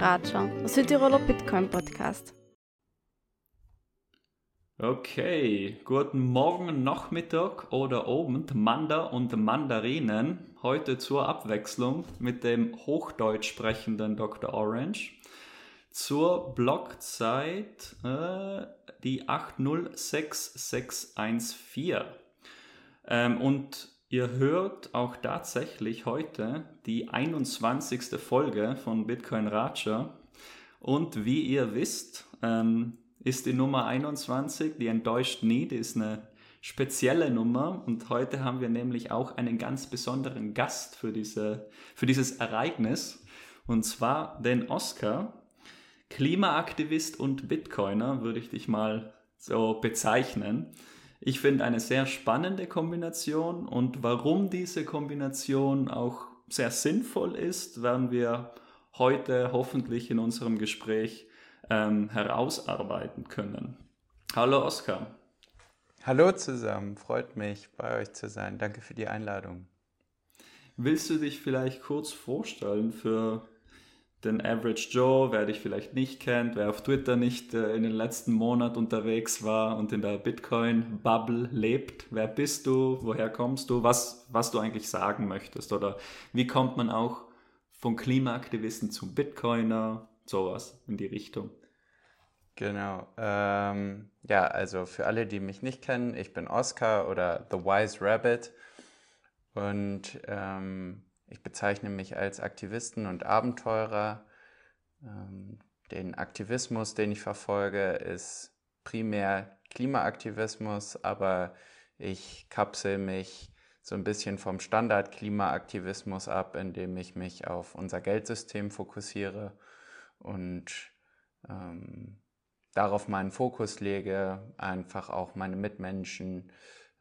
Ratscher, der Südtiroler Bitcoin Podcast. Okay, guten Morgen, Nachmittag oder Abend, Manda und Mandarinen. Heute zur Abwechslung mit dem Hochdeutsch sprechenden Dr. Orange. Zur Blockzeit äh, die 806614. Ähm, und Ihr hört auch tatsächlich heute die 21. Folge von Bitcoin Raja. Und wie ihr wisst, ähm, ist die Nummer 21, die enttäuscht nie, die ist eine spezielle Nummer. Und heute haben wir nämlich auch einen ganz besonderen Gast für, diese, für dieses Ereignis. Und zwar den Oscar, Klimaaktivist und Bitcoiner, würde ich dich mal so bezeichnen. Ich finde eine sehr spannende Kombination und warum diese Kombination auch sehr sinnvoll ist, werden wir heute hoffentlich in unserem Gespräch ähm, herausarbeiten können. Hallo Oskar. Hallo zusammen, freut mich bei euch zu sein. Danke für die Einladung. Willst du dich vielleicht kurz vorstellen für den Average Joe, wer dich vielleicht nicht kennt, wer auf Twitter nicht äh, in den letzten Monaten unterwegs war und in der Bitcoin-Bubble lebt. Wer bist du? Woher kommst du? Was, was du eigentlich sagen möchtest? Oder wie kommt man auch von Klimaaktivisten zum Bitcoiner? Sowas in die Richtung. Genau. Ähm, ja, also für alle, die mich nicht kennen, ich bin Oscar oder The Wise Rabbit. Und ähm, ich bezeichne mich als Aktivisten und Abenteurer. Ähm, den Aktivismus, den ich verfolge, ist primär Klimaaktivismus, aber ich kapsel mich so ein bisschen vom Standard-Klimaaktivismus ab, indem ich mich auf unser Geldsystem fokussiere und ähm, darauf meinen Fokus lege, einfach auch meine Mitmenschen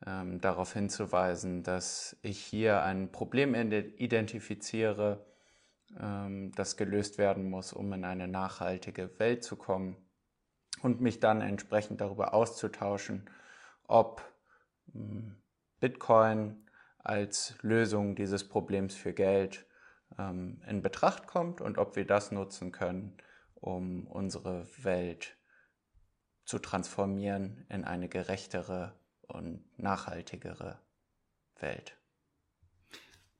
ähm, darauf hinzuweisen, dass ich hier ein Problem identifiziere, ähm, das gelöst werden muss, um in eine nachhaltige Welt zu kommen und mich dann entsprechend darüber auszutauschen, ob ähm, Bitcoin als Lösung dieses Problems für Geld ähm, in Betracht kommt und ob wir das nutzen können, um unsere Welt zu transformieren in eine gerechtere und nachhaltigere Welt.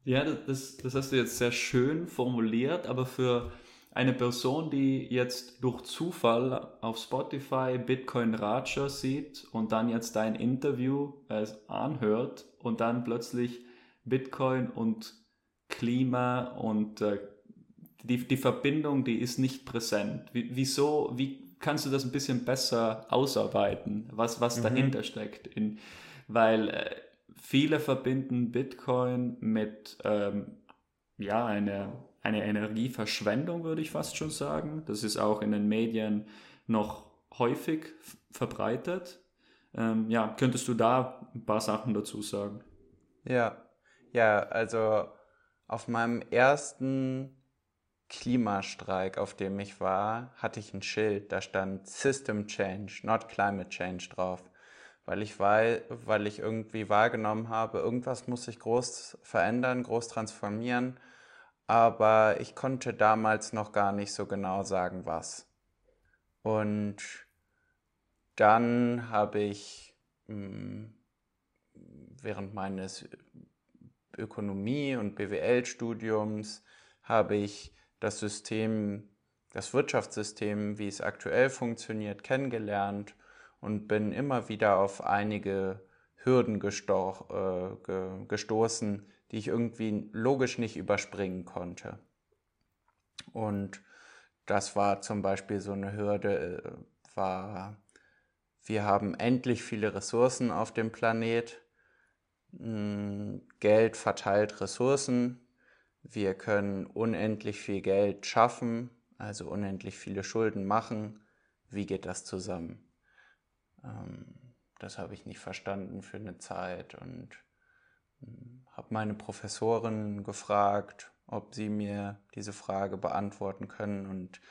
Ja, das, das hast du jetzt sehr schön formuliert, aber für eine Person, die jetzt durch Zufall auf Spotify Bitcoin Raja sieht und dann jetzt dein Interview äh, anhört und dann plötzlich Bitcoin und Klima und äh, die, die Verbindung, die ist nicht präsent. Wie, wieso, wie kannst du das ein bisschen besser ausarbeiten, was, was mhm. dahinter steckt. In, weil äh, viele verbinden Bitcoin mit ähm, ja, eine, eine Energieverschwendung, würde ich fast schon sagen. Das ist auch in den Medien noch häufig verbreitet. Ähm, ja, könntest du da ein paar Sachen dazu sagen? Ja, ja, also auf meinem ersten Klimastreik, auf dem ich war, hatte ich ein Schild, da stand System Change, not Climate Change drauf. Weil ich, weil, weil ich irgendwie wahrgenommen habe, irgendwas muss sich groß verändern, groß transformieren, aber ich konnte damals noch gar nicht so genau sagen, was. Und dann habe ich hm, während meines Ökonomie- und BWL-Studiums habe ich das System, das Wirtschaftssystem, wie es aktuell funktioniert, kennengelernt und bin immer wieder auf einige Hürden gesto äh, gestoßen, die ich irgendwie logisch nicht überspringen konnte. Und das war zum Beispiel so eine Hürde, äh, war, wir haben endlich viele Ressourcen auf dem Planet. Hm, Geld verteilt Ressourcen, wir können unendlich viel Geld schaffen, also unendlich viele Schulden machen. Wie geht das zusammen? Ähm, das habe ich nicht verstanden für eine Zeit und hm, habe meine Professorin gefragt, ob sie mir diese Frage beantworten können und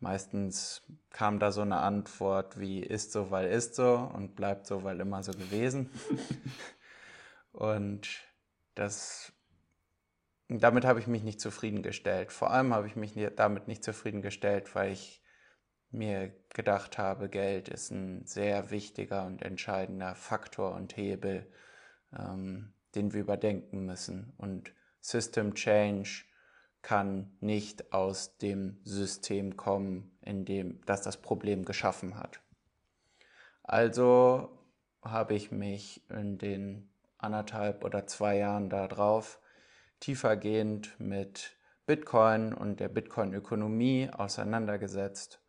meistens kam da so eine Antwort wie ist so, weil ist so und bleibt so, weil immer so gewesen. und das damit habe ich mich nicht zufriedengestellt. Vor allem habe ich mich damit nicht zufriedengestellt, weil ich mir gedacht habe, Geld ist ein sehr wichtiger und entscheidender Faktor und Hebel, ähm, den wir überdenken müssen. Und System Change kann nicht aus dem System kommen, in dem das das Problem geschaffen hat. Also habe ich mich in den anderthalb oder zwei Jahren darauf tiefergehend mit Bitcoin und der Bitcoin-Ökonomie auseinandergesetzt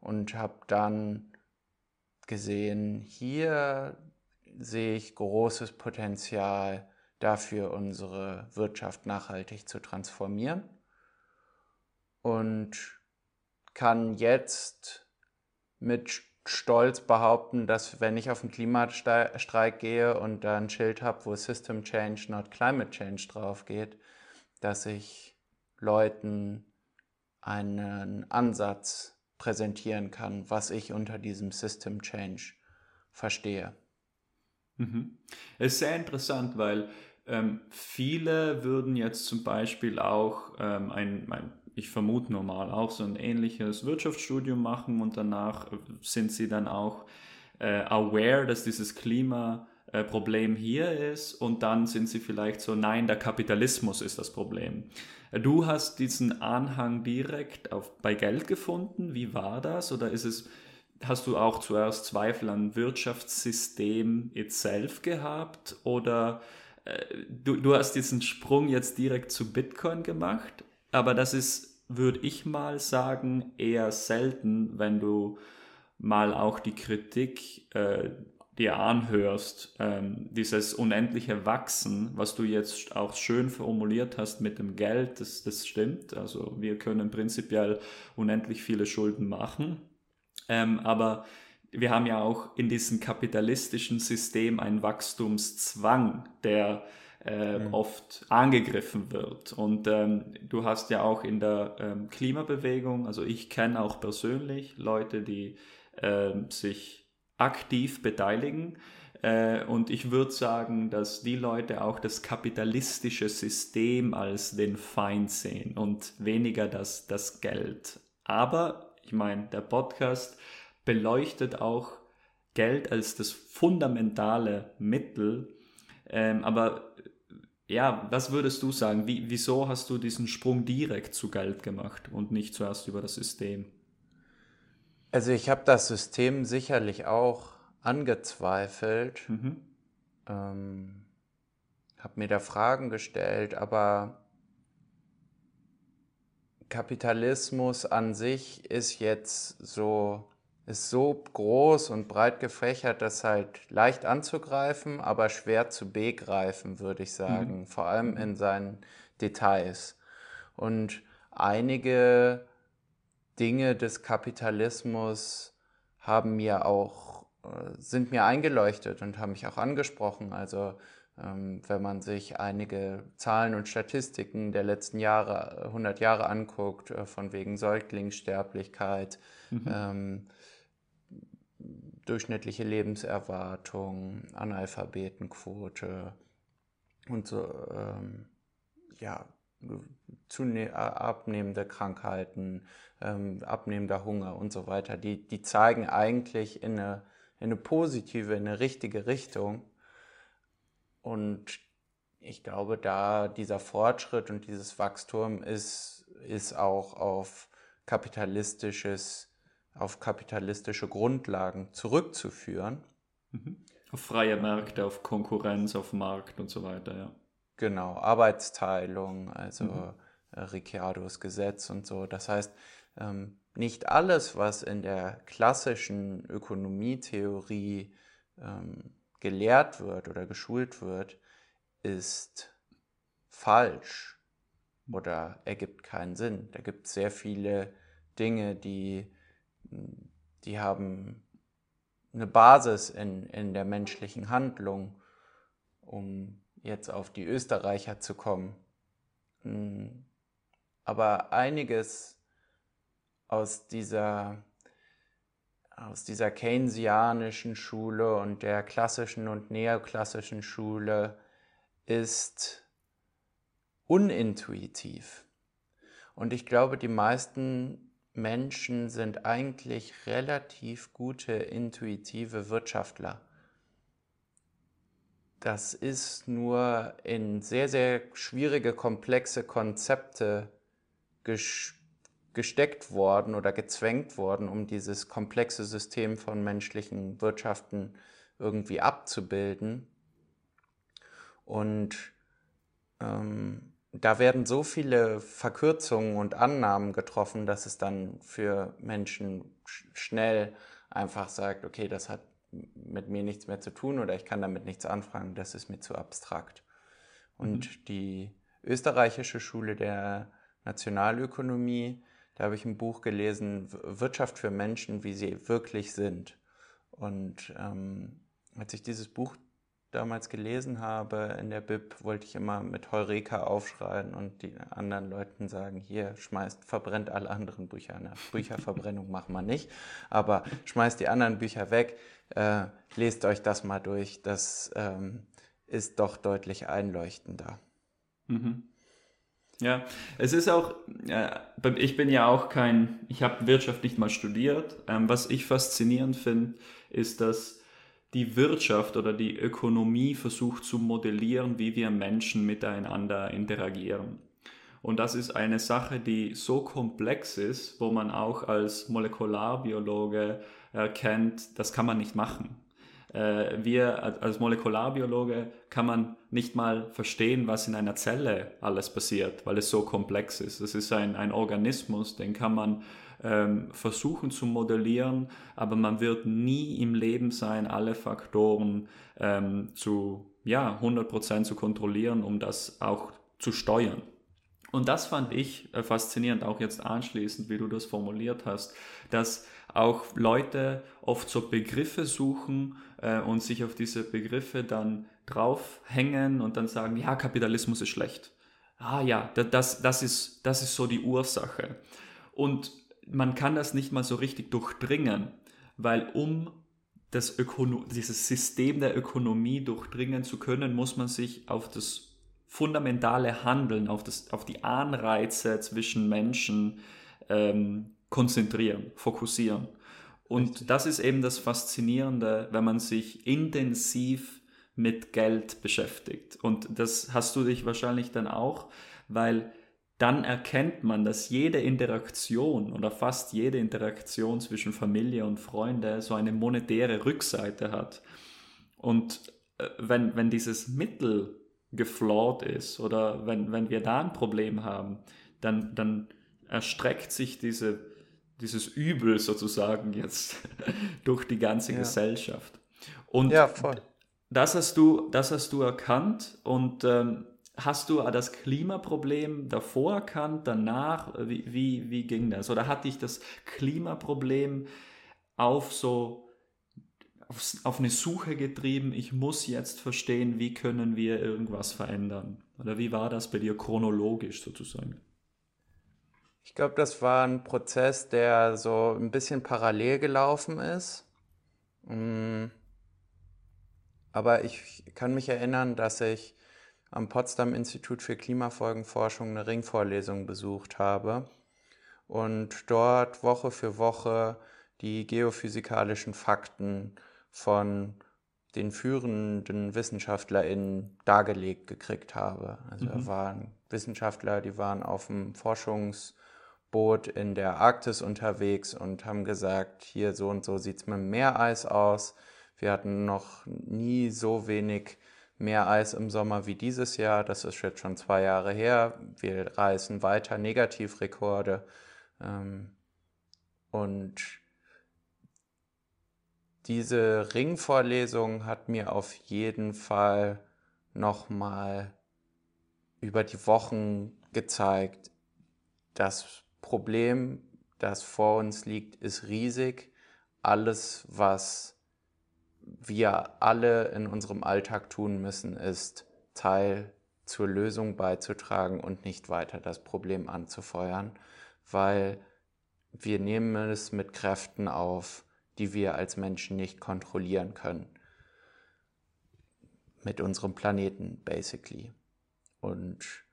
und habe dann gesehen, hier sehe ich großes Potenzial dafür, unsere Wirtschaft nachhaltig zu transformieren und kann jetzt mit Stolz behaupten, dass wenn ich auf den Klimastreik gehe und da ein Schild habe, wo System Change, not Climate Change drauf geht, dass ich Leuten einen Ansatz präsentieren kann, was ich unter diesem System Change verstehe. Mhm. Es ist sehr interessant, weil ähm, viele würden jetzt zum Beispiel auch ähm, ein, ein, ich vermute normal, auch so ein ähnliches Wirtschaftsstudium machen und danach sind sie dann auch äh, aware, dass dieses Klima äh, hier ist und dann sind sie vielleicht so, nein, der Kapitalismus ist das Problem. Du hast diesen Anhang direkt auf, bei Geld gefunden. Wie war das? Oder ist es, hast du auch zuerst Zweifel an Wirtschaftssystem itself gehabt? Oder äh, du, du hast diesen Sprung jetzt direkt zu Bitcoin gemacht? Aber das ist, würde ich mal sagen, eher selten, wenn du mal auch die Kritik äh, dir anhörst, ähm, dieses unendliche Wachsen, was du jetzt auch schön formuliert hast mit dem Geld, das, das stimmt. Also wir können prinzipiell unendlich viele Schulden machen. Ähm, aber wir haben ja auch in diesem kapitalistischen System einen Wachstumszwang, der äh, mhm. oft angegriffen wird. Und ähm, du hast ja auch in der ähm, Klimabewegung, also ich kenne auch persönlich Leute, die äh, sich aktiv beteiligen. Äh, und ich würde sagen, dass die Leute auch das kapitalistische System als den Feind sehen und weniger das, das Geld. Aber ich meine, der Podcast beleuchtet auch Geld als das fundamentale Mittel. Ähm, aber ja, was würdest du sagen? Wie, wieso hast du diesen Sprung direkt zu Geld gemacht und nicht zuerst über das System? Also ich habe das System sicherlich auch angezweifelt, mhm. ähm, habe mir da Fragen gestellt, aber Kapitalismus an sich ist jetzt so, ist so groß und breit gefächert, dass halt leicht anzugreifen, aber schwer zu begreifen, würde ich sagen, mhm. vor allem in seinen Details. Und einige Dinge des Kapitalismus haben mir auch, äh, sind mir eingeleuchtet und haben mich auch angesprochen. Also ähm, wenn man sich einige Zahlen und Statistiken der letzten Jahre, 100 Jahre anguckt, äh, von wegen Säuglingssterblichkeit, mhm. ähm, durchschnittliche Lebenserwartung, Analphabetenquote und so, ähm, ja, abnehmende Krankheiten, ähm, abnehmender Hunger und so weiter, die, die zeigen eigentlich in eine, in eine positive, in eine richtige Richtung. Und ich glaube, da dieser Fortschritt und dieses Wachstum ist, ist auch auf kapitalistisches, auf kapitalistische Grundlagen zurückzuführen. Mhm. Auf freie Märkte, auf Konkurrenz, auf Markt und so weiter, ja. Genau, Arbeitsteilung, also mhm. Äh, Ricciardos Gesetz und so. Das heißt, ähm, nicht alles, was in der klassischen Ökonomietheorie ähm, gelehrt wird oder geschult wird, ist falsch oder ergibt keinen Sinn. Da gibt es sehr viele Dinge, die, die haben eine Basis in, in der menschlichen Handlung, um jetzt auf die Österreicher zu kommen. Hm. Aber einiges aus dieser, aus dieser keynesianischen Schule und der klassischen und neoklassischen Schule ist unintuitiv. Und ich glaube, die meisten Menschen sind eigentlich relativ gute intuitive Wirtschaftler. Das ist nur in sehr, sehr schwierige, komplexe Konzepte gesteckt worden oder gezwängt worden, um dieses komplexe System von menschlichen Wirtschaften irgendwie abzubilden. Und ähm, da werden so viele Verkürzungen und Annahmen getroffen, dass es dann für Menschen schnell einfach sagt, okay, das hat mit mir nichts mehr zu tun oder ich kann damit nichts anfangen, das ist mir zu abstrakt. Und mhm. die österreichische Schule der Nationalökonomie, da habe ich ein Buch gelesen, Wirtschaft für Menschen, wie sie wirklich sind. Und ähm, als ich dieses Buch damals gelesen habe in der Bib, wollte ich immer mit Heureka aufschreien und die anderen Leuten sagen, hier, schmeißt, verbrennt alle anderen Bücher. Na, Bücherverbrennung machen wir nicht, aber schmeißt die anderen Bücher weg, äh, lest euch das mal durch, das ähm, ist doch deutlich einleuchtender. Mhm. Ja, es ist auch, ich bin ja auch kein, ich habe Wirtschaft nicht mal studiert. Ähm, was ich faszinierend finde, ist, dass die Wirtschaft oder die Ökonomie versucht zu modellieren, wie wir Menschen miteinander interagieren. Und das ist eine Sache, die so komplex ist, wo man auch als Molekularbiologe erkennt, das kann man nicht machen. Äh, wir als Molekularbiologe kann man nicht mal verstehen, was in einer Zelle alles passiert, weil es so komplex ist. Es ist ein, ein Organismus, den kann man ähm, versuchen zu modellieren, aber man wird nie im Leben sein, alle Faktoren ähm, zu ja, 100% zu kontrollieren, um das auch zu steuern. Und das fand ich äh, faszinierend, auch jetzt anschließend, wie du das formuliert hast, dass auch Leute oft so Begriffe suchen äh, und sich auf diese Begriffe dann draufhängen und dann sagen, ja, Kapitalismus ist schlecht. Ah ja, das, das, ist, das ist so die Ursache. Und man kann das nicht mal so richtig durchdringen, weil um das Ökono dieses System der Ökonomie durchdringen zu können, muss man sich auf das fundamentale Handeln, auf, das, auf die Anreize zwischen Menschen ähm, konzentrieren, fokussieren. Und Richtig. das ist eben das Faszinierende, wenn man sich intensiv mit Geld beschäftigt. Und das hast du dich wahrscheinlich dann auch, weil dann erkennt man, dass jede Interaktion oder fast jede Interaktion zwischen Familie und Freunde so eine monetäre Rückseite hat. Und äh, wenn, wenn dieses Mittel geflawt ist oder wenn, wenn wir da ein Problem haben, dann, dann erstreckt sich diese, dieses Übel sozusagen jetzt durch die ganze ja. Gesellschaft. Und ja, voll. Das hast du, das hast du erkannt und ähm, Hast du das Klimaproblem davor erkannt, danach? Wie, wie, wie ging das? Oder hat dich das Klimaproblem auf so auf, auf eine Suche getrieben, ich muss jetzt verstehen, wie können wir irgendwas verändern? Oder wie war das bei dir chronologisch sozusagen? Ich glaube, das war ein Prozess, der so ein bisschen parallel gelaufen ist. Mm. Aber ich kann mich erinnern, dass ich am Potsdam Institut für Klimafolgenforschung eine Ringvorlesung besucht habe und dort Woche für Woche die geophysikalischen Fakten von den führenden WissenschaftlerInnen dargelegt gekriegt habe. Also mhm. da waren Wissenschaftler, die waren auf dem Forschungsboot in der Arktis unterwegs und haben gesagt, hier so und so sieht es mit dem Meereis aus. Wir hatten noch nie so wenig mehr Eis im Sommer wie dieses Jahr. Das ist jetzt schon zwei Jahre her. Wir reißen weiter Negativrekorde. Ähm, und diese Ringvorlesung hat mir auf jeden Fall nochmal über die Wochen gezeigt, das Problem, das vor uns liegt, ist riesig. Alles, was wir alle in unserem Alltag tun müssen, ist Teil zur Lösung beizutragen und nicht weiter das Problem anzufeuern, weil wir nehmen es mit Kräften auf, die wir als Menschen nicht kontrollieren können. Mit unserem Planeten, basically. Und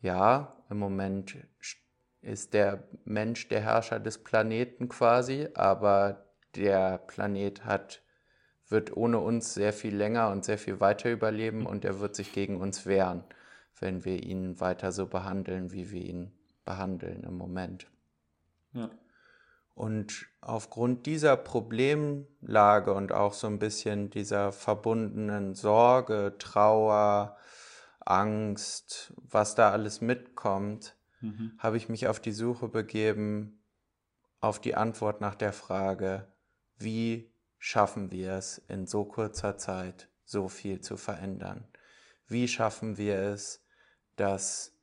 ja, im Moment ist der Mensch der Herrscher des Planeten quasi, aber der Planet hat, wird ohne uns sehr viel länger und sehr viel weiter überleben und er wird sich gegen uns wehren, wenn wir ihn weiter so behandeln, wie wir ihn behandeln im Moment. Ja. Und aufgrund dieser Problemlage und auch so ein bisschen dieser verbundenen Sorge, Trauer, Angst, was da alles mitkommt, mhm. habe ich mich auf die Suche begeben, auf die Antwort nach der Frage, wie schaffen wir es in so kurzer Zeit so viel zu verändern? Wie schaffen wir es, dass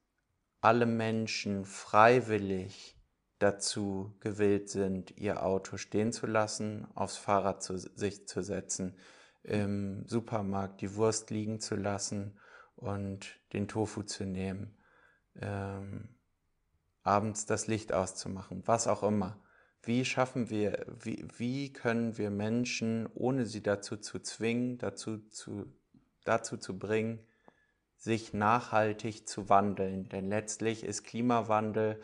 alle Menschen freiwillig dazu gewillt sind, ihr Auto stehen zu lassen, aufs Fahrrad zu sich zu setzen, im Supermarkt die Wurst liegen zu lassen und den Tofu zu nehmen, ähm, abends das Licht auszumachen, was auch immer. Wie schaffen wir, wie, wie können wir Menschen, ohne sie dazu zu zwingen, dazu zu, dazu zu bringen, sich nachhaltig zu wandeln? Denn letztlich ist Klimawandel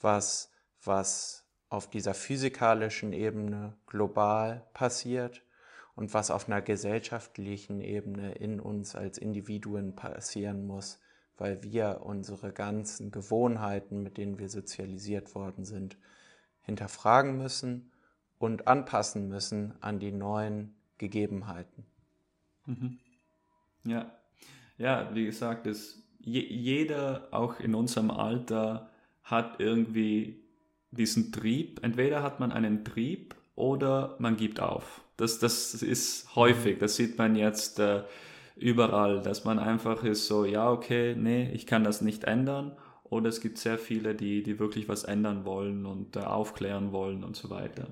was was auf dieser physikalischen Ebene global passiert und was auf einer gesellschaftlichen Ebene in uns als Individuen passieren muss, weil wir unsere ganzen Gewohnheiten, mit denen wir sozialisiert worden sind, hinterfragen müssen und anpassen müssen an die neuen Gegebenheiten. Mhm. Ja, ja, wie gesagt, ist jeder auch in unserem Alter hat irgendwie diesen Trieb, entweder hat man einen Trieb oder man gibt auf. Das, das ist häufig, das sieht man jetzt äh, überall, dass man einfach ist so, ja, okay, nee, ich kann das nicht ändern. Oder es gibt sehr viele, die, die wirklich was ändern wollen und äh, aufklären wollen und so weiter.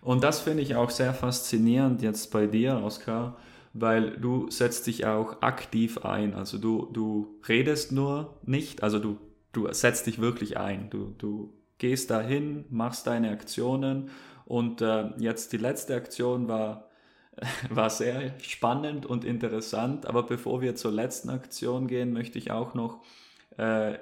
Und das finde ich auch sehr faszinierend jetzt bei dir, Oskar, weil du setzt dich auch aktiv ein. Also du, du redest nur nicht, also du, du setzt dich wirklich ein. Du, du gehst dahin, machst deine Aktionen und äh, jetzt die letzte Aktion war, war sehr spannend und interessant, aber bevor wir zur letzten Aktion gehen, möchte ich auch noch äh,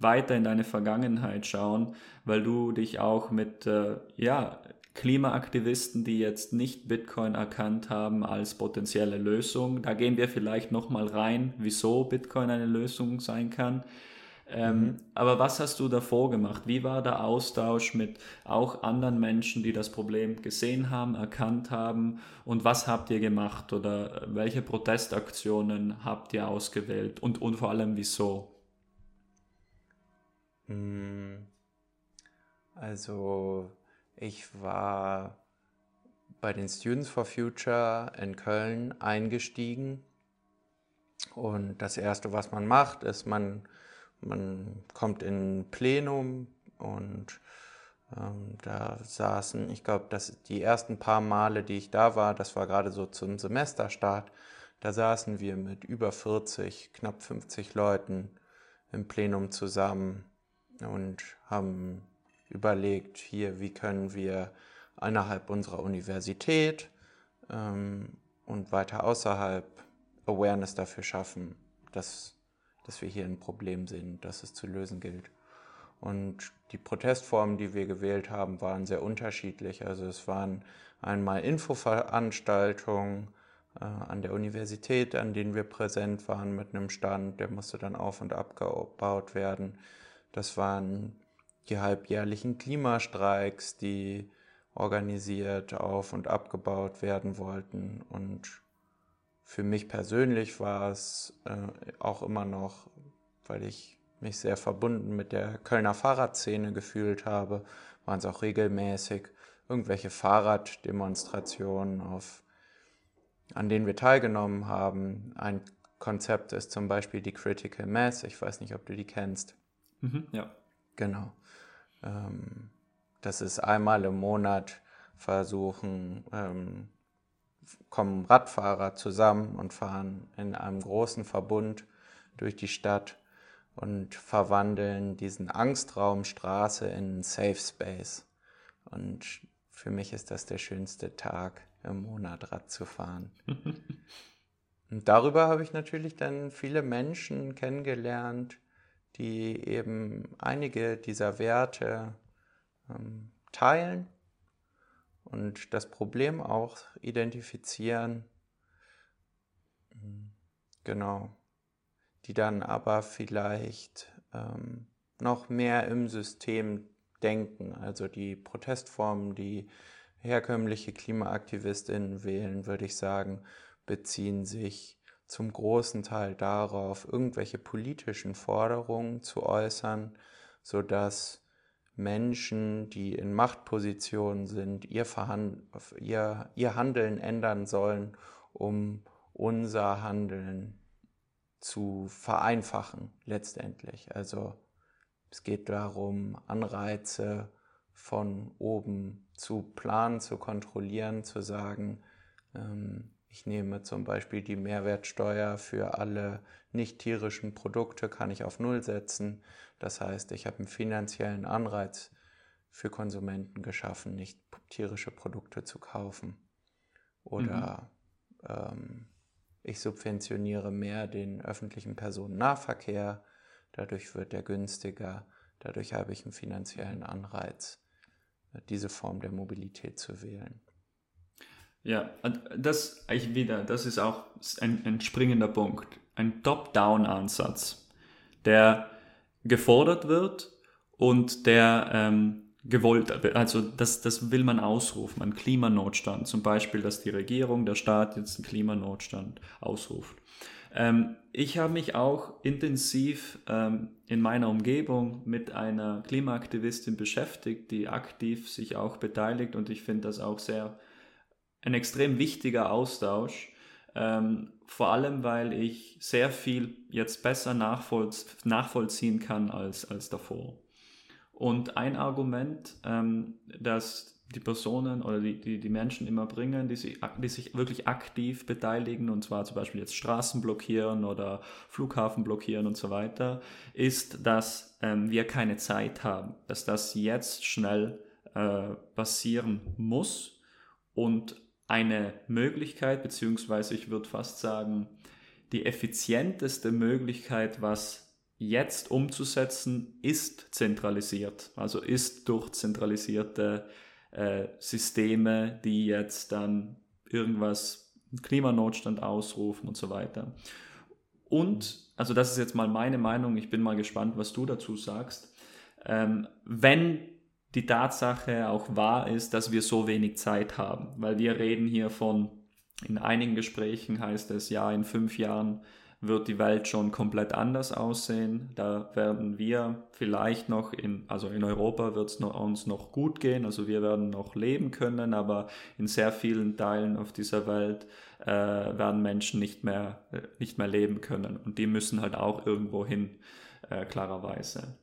weiter in deine Vergangenheit schauen, weil du dich auch mit äh, ja, Klimaaktivisten, die jetzt nicht Bitcoin erkannt haben als potenzielle Lösung, da gehen wir vielleicht nochmal rein, wieso Bitcoin eine Lösung sein kann. Ähm, mhm. Aber was hast du davor gemacht? Wie war der Austausch mit auch anderen Menschen, die das Problem gesehen haben, erkannt haben? Und was habt ihr gemacht oder welche Protestaktionen habt ihr ausgewählt und, und vor allem wieso? Hm. Also ich war bei den Students for Future in Köln eingestiegen und das Erste, was man macht, ist, man man kommt in Plenum und ähm, da saßen, ich glaube, die ersten paar Male, die ich da war, das war gerade so zum Semesterstart, da saßen wir mit über 40, knapp 50 Leuten im Plenum zusammen und haben überlegt, hier, wie können wir innerhalb unserer Universität ähm, und weiter außerhalb Awareness dafür schaffen, dass dass wir hier ein Problem sehen, das es zu lösen gilt. Und die Protestformen, die wir gewählt haben, waren sehr unterschiedlich. Also es waren einmal Infoveranstaltungen äh, an der Universität, an denen wir präsent waren mit einem Stand, der musste dann auf und abgebaut werden. Das waren die halbjährlichen Klimastreiks, die organisiert auf und abgebaut werden wollten. Und für mich persönlich war es äh, auch immer noch, weil ich mich sehr verbunden mit der Kölner Fahrradszene gefühlt habe, waren es auch regelmäßig irgendwelche Fahrraddemonstrationen, auf, an denen wir teilgenommen haben. Ein Konzept ist zum Beispiel die Critical Mass. Ich weiß nicht, ob du die kennst. Mhm, ja. Genau. Ähm, das ist einmal im Monat versuchen, ähm, kommen Radfahrer zusammen und fahren in einem großen Verbund durch die Stadt und verwandeln diesen Angstraum Straße in einen Safe Space. Und für mich ist das der schönste Tag im Monat Rad zu fahren. und darüber habe ich natürlich dann viele Menschen kennengelernt, die eben einige dieser Werte ähm, teilen und das Problem auch identifizieren. Genau. Die dann aber vielleicht ähm, noch mehr im System denken. Also die Protestformen, die herkömmliche Klimaaktivistinnen wählen, würde ich sagen, beziehen sich zum großen Teil darauf, irgendwelche politischen Forderungen zu äußern, sodass Menschen, die in Machtpositionen sind, ihr, ihr, ihr Handeln ändern sollen, um unser Handeln zu vereinfachen letztendlich. Also es geht darum, Anreize von oben zu planen, zu kontrollieren, zu sagen, ähm, ich nehme zum Beispiel die Mehrwertsteuer für alle nicht tierischen Produkte, kann ich auf Null setzen. Das heißt, ich habe einen finanziellen Anreiz für Konsumenten geschaffen, nicht tierische Produkte zu kaufen. Oder mhm. ähm, ich subventioniere mehr den öffentlichen Personennahverkehr, dadurch wird er günstiger, dadurch habe ich einen finanziellen Anreiz, diese Form der Mobilität zu wählen. Ja, das ich wieder, das ist auch ein, ein springender Punkt. Ein Top-Down-Ansatz, der gefordert wird und der ähm, gewollt, also das, das will man ausrufen, ein Klimanotstand. Zum Beispiel, dass die Regierung, der Staat jetzt einen Klimanotstand ausruft. Ähm, ich habe mich auch intensiv ähm, in meiner Umgebung mit einer Klimaaktivistin beschäftigt, die aktiv sich auch beteiligt und ich finde das auch sehr ein extrem wichtiger Austausch. Ähm, vor allem, weil ich sehr viel jetzt besser nachvollz nachvollziehen kann als, als davor. Und ein Argument, ähm, das die Personen oder die, die, die Menschen immer bringen, die sich, die sich wirklich aktiv beteiligen, und zwar zum Beispiel jetzt Straßen blockieren oder Flughafen blockieren und so weiter, ist, dass ähm, wir keine Zeit haben, dass das jetzt schnell äh, passieren muss und eine Möglichkeit, beziehungsweise ich würde fast sagen, die effizienteste Möglichkeit, was jetzt umzusetzen, ist zentralisiert. Also ist durch zentralisierte äh, Systeme, die jetzt dann irgendwas, Klimanotstand ausrufen und so weiter. Und, also das ist jetzt mal meine Meinung, ich bin mal gespannt, was du dazu sagst. Ähm, wenn die Tatsache auch wahr ist, dass wir so wenig Zeit haben, weil wir reden hier von, in einigen Gesprächen heißt es, ja, in fünf Jahren wird die Welt schon komplett anders aussehen. Da werden wir vielleicht noch in, also in Europa wird es uns noch gut gehen, also wir werden noch leben können, aber in sehr vielen Teilen auf dieser Welt äh, werden Menschen nicht mehr, äh, nicht mehr leben können und die müssen halt auch irgendwo hin, äh, klarerweise.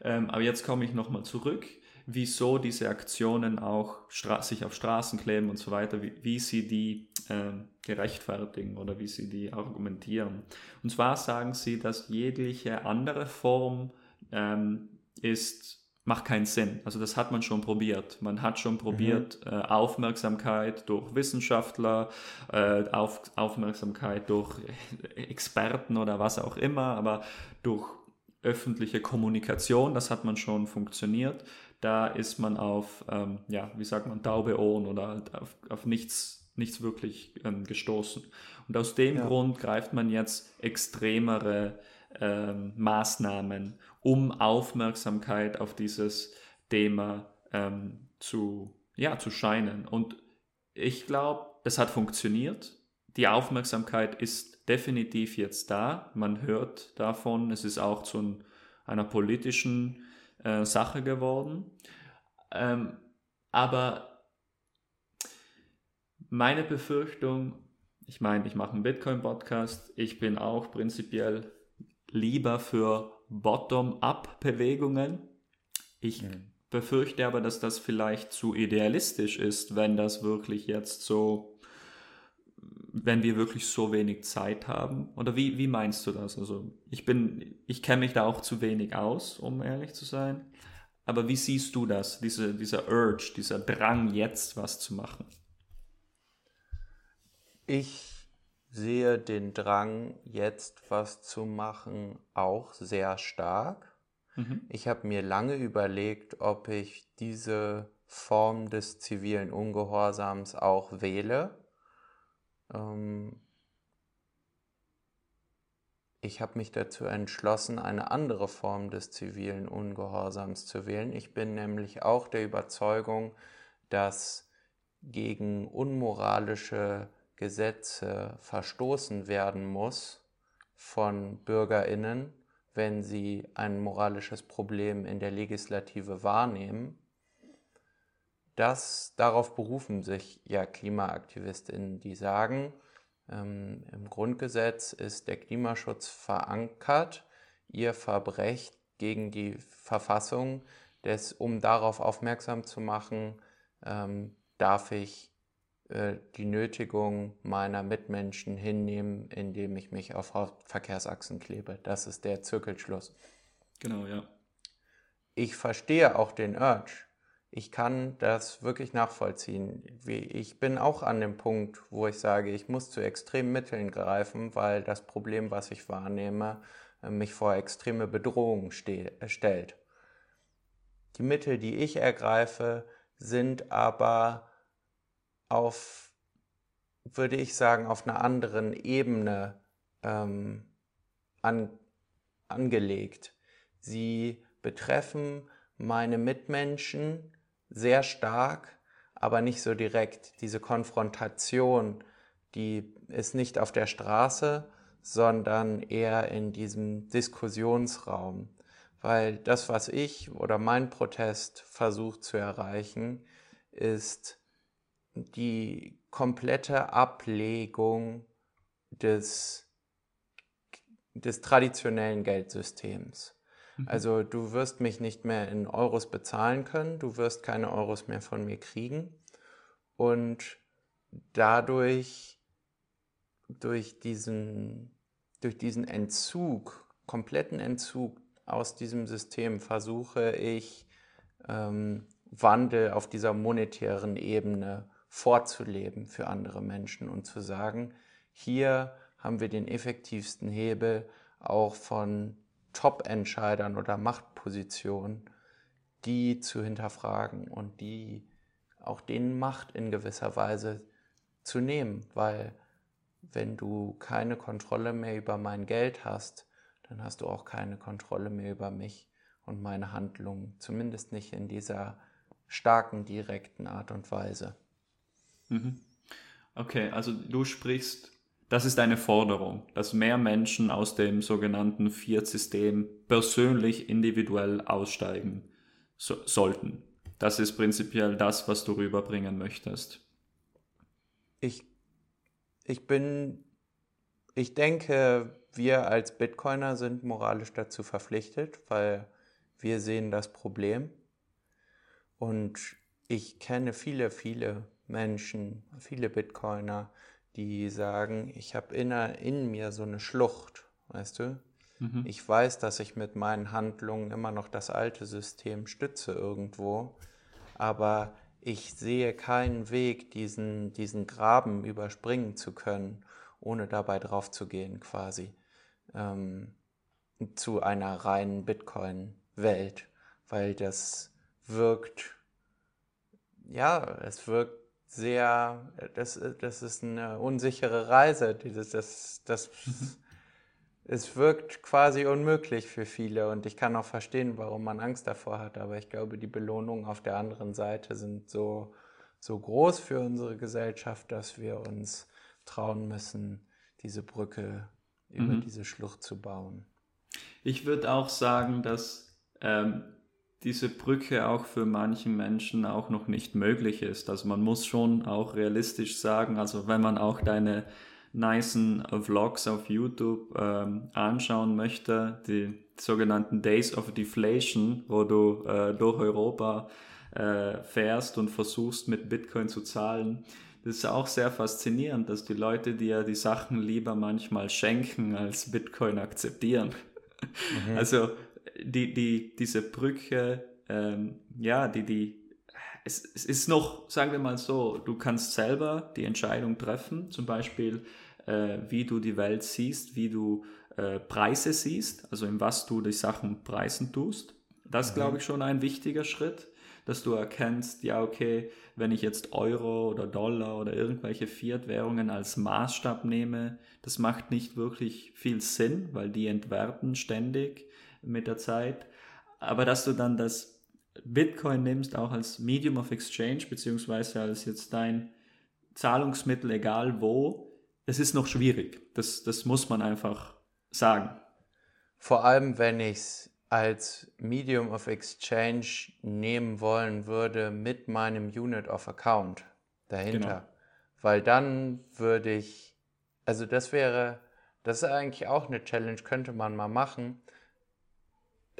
Ähm, aber jetzt komme ich nochmal zurück wieso diese Aktionen auch sich auf Straßen kleben und so weiter, wie, wie sie die äh, gerechtfertigen oder wie sie die argumentieren. Und zwar sagen sie, dass jegliche andere Form ähm, ist macht keinen Sinn. Also das hat man schon probiert. Man hat schon probiert, mhm. äh, Aufmerksamkeit durch Wissenschaftler, äh, auf, Aufmerksamkeit durch Experten oder was auch immer, aber durch öffentliche Kommunikation, das hat man schon funktioniert da ist man auf, ähm, ja, wie sagt man, taube Ohren oder halt auf, auf nichts, nichts wirklich ähm, gestoßen. Und aus dem ja. Grund greift man jetzt extremere ähm, Maßnahmen, um Aufmerksamkeit auf dieses Thema ähm, zu, ja, zu scheinen. Und ich glaube, das hat funktioniert. Die Aufmerksamkeit ist definitiv jetzt da. Man hört davon. Es ist auch zu einer politischen äh, Sache geworden. Ähm, aber meine Befürchtung, ich meine, ich mache einen Bitcoin-Podcast, ich bin auch prinzipiell lieber für Bottom-up-Bewegungen. Ich mhm. befürchte aber, dass das vielleicht zu idealistisch ist, wenn das wirklich jetzt so wenn wir wirklich so wenig Zeit haben? Oder wie, wie meinst du das? Also ich bin, ich kenne mich da auch zu wenig aus, um ehrlich zu sein. Aber wie siehst du das, diese, dieser Urge, dieser Drang, jetzt was zu machen? Ich sehe den Drang, jetzt was zu machen, auch sehr stark. Mhm. Ich habe mir lange überlegt, ob ich diese Form des zivilen Ungehorsams auch wähle. Ähm ich habe mich dazu entschlossen, eine andere Form des zivilen Ungehorsams zu wählen. Ich bin nämlich auch der Überzeugung, dass gegen unmoralische Gesetze verstoßen werden muss von Bürgerinnen, wenn sie ein moralisches Problem in der Legislative wahrnehmen. Das, darauf berufen sich ja Klimaaktivistinnen, die sagen, ähm, im Grundgesetz ist der Klimaschutz verankert, ihr verbrecht gegen die Verfassung, des, um darauf aufmerksam zu machen, ähm, darf ich äh, die Nötigung meiner Mitmenschen hinnehmen, indem ich mich auf Verkehrsachsen klebe. Das ist der Zirkelschluss. Genau, ja. Ich verstehe auch den Urge. Ich kann das wirklich nachvollziehen. Ich bin auch an dem Punkt, wo ich sage, ich muss zu extremen Mitteln greifen, weil das Problem, was ich wahrnehme, äh, mich vor extreme Bedrohungen stellt. Die Mittel, die ich ergreife, sind aber auf, würde ich sagen, auf einer anderen Ebene ähm, an, angelegt. Sie betreffen meine Mitmenschen sehr stark, aber nicht so direkt. Diese Konfrontation, die ist nicht auf der Straße, sondern eher in diesem Diskussionsraum. Weil das, was ich oder mein Protest versucht zu erreichen, ist die komplette Ablegung des, des traditionellen Geldsystems. Also du wirst mich nicht mehr in Euros bezahlen können, du wirst keine Euros mehr von mir kriegen. Und dadurch durch diesen, durch diesen Entzug, kompletten Entzug aus diesem System versuche ich ähm, Wandel auf dieser monetären Ebene vorzuleben für andere Menschen und zu sagen, hier haben wir den effektivsten Hebel auch von Top-Entscheidern oder Machtpositionen, die zu hinterfragen und die auch denen Macht in gewisser Weise zu nehmen, weil wenn du keine Kontrolle mehr über mein Geld hast, dann hast du auch keine Kontrolle mehr über mich und meine Handlungen, zumindest nicht in dieser starken, direkten Art und Weise. Mhm. Okay, also du sprichst, das ist eine Forderung, dass mehr Menschen aus dem sogenannten Fiat-System persönlich individuell aussteigen so, sollten. Das ist prinzipiell das, was du rüberbringen möchtest. Ich, ich bin, ich denke, wir als Bitcoiner sind moralisch dazu verpflichtet, weil wir sehen das Problem. Und ich kenne viele, viele Menschen, viele Bitcoiner, die sagen, ich habe in, in mir so eine Schlucht, weißt du? Mhm. Ich weiß, dass ich mit meinen Handlungen immer noch das alte System stütze irgendwo, aber ich sehe keinen Weg, diesen, diesen Graben überspringen zu können, ohne dabei drauf zu gehen quasi, ähm, zu einer reinen Bitcoin-Welt, weil das wirkt, ja, es wirkt sehr, das, das ist eine unsichere Reise. Dieses, das, das, es wirkt quasi unmöglich für viele und ich kann auch verstehen, warum man Angst davor hat. Aber ich glaube, die Belohnungen auf der anderen Seite sind so, so groß für unsere Gesellschaft, dass wir uns trauen müssen, diese Brücke über mhm. diese Schlucht zu bauen. Ich würde auch sagen, dass ähm, diese Brücke auch für manchen Menschen auch noch nicht möglich ist. Also man muss schon auch realistisch sagen, also wenn man auch deine nicen Vlogs auf YouTube ähm, anschauen möchte, die sogenannten Days of Deflation, wo du äh, durch Europa äh, fährst und versuchst mit Bitcoin zu zahlen, das ist auch sehr faszinierend, dass die Leute dir die Sachen lieber manchmal schenken als Bitcoin akzeptieren. Mhm. Also die, die, diese Brücke, ähm, ja, die, die, es, es ist noch, sagen wir mal so, du kannst selber die Entscheidung treffen, zum Beispiel äh, wie du die Welt siehst, wie du äh, Preise siehst, also in was du die Sachen preisen tust. Das mhm. glaube ich schon ein wichtiger Schritt, dass du erkennst, ja, okay, wenn ich jetzt Euro oder Dollar oder irgendwelche Fiat-Währungen als Maßstab nehme, das macht nicht wirklich viel Sinn, weil die entwerten ständig mit der Zeit. Aber dass du dann das Bitcoin nimmst, auch als Medium of Exchange, beziehungsweise als jetzt dein Zahlungsmittel, egal wo, es ist noch schwierig. Das, das muss man einfach sagen. Vor allem, wenn ich es als Medium of Exchange nehmen wollen würde mit meinem Unit of Account dahinter. Genau. Weil dann würde ich, also das wäre, das ist eigentlich auch eine Challenge, könnte man mal machen,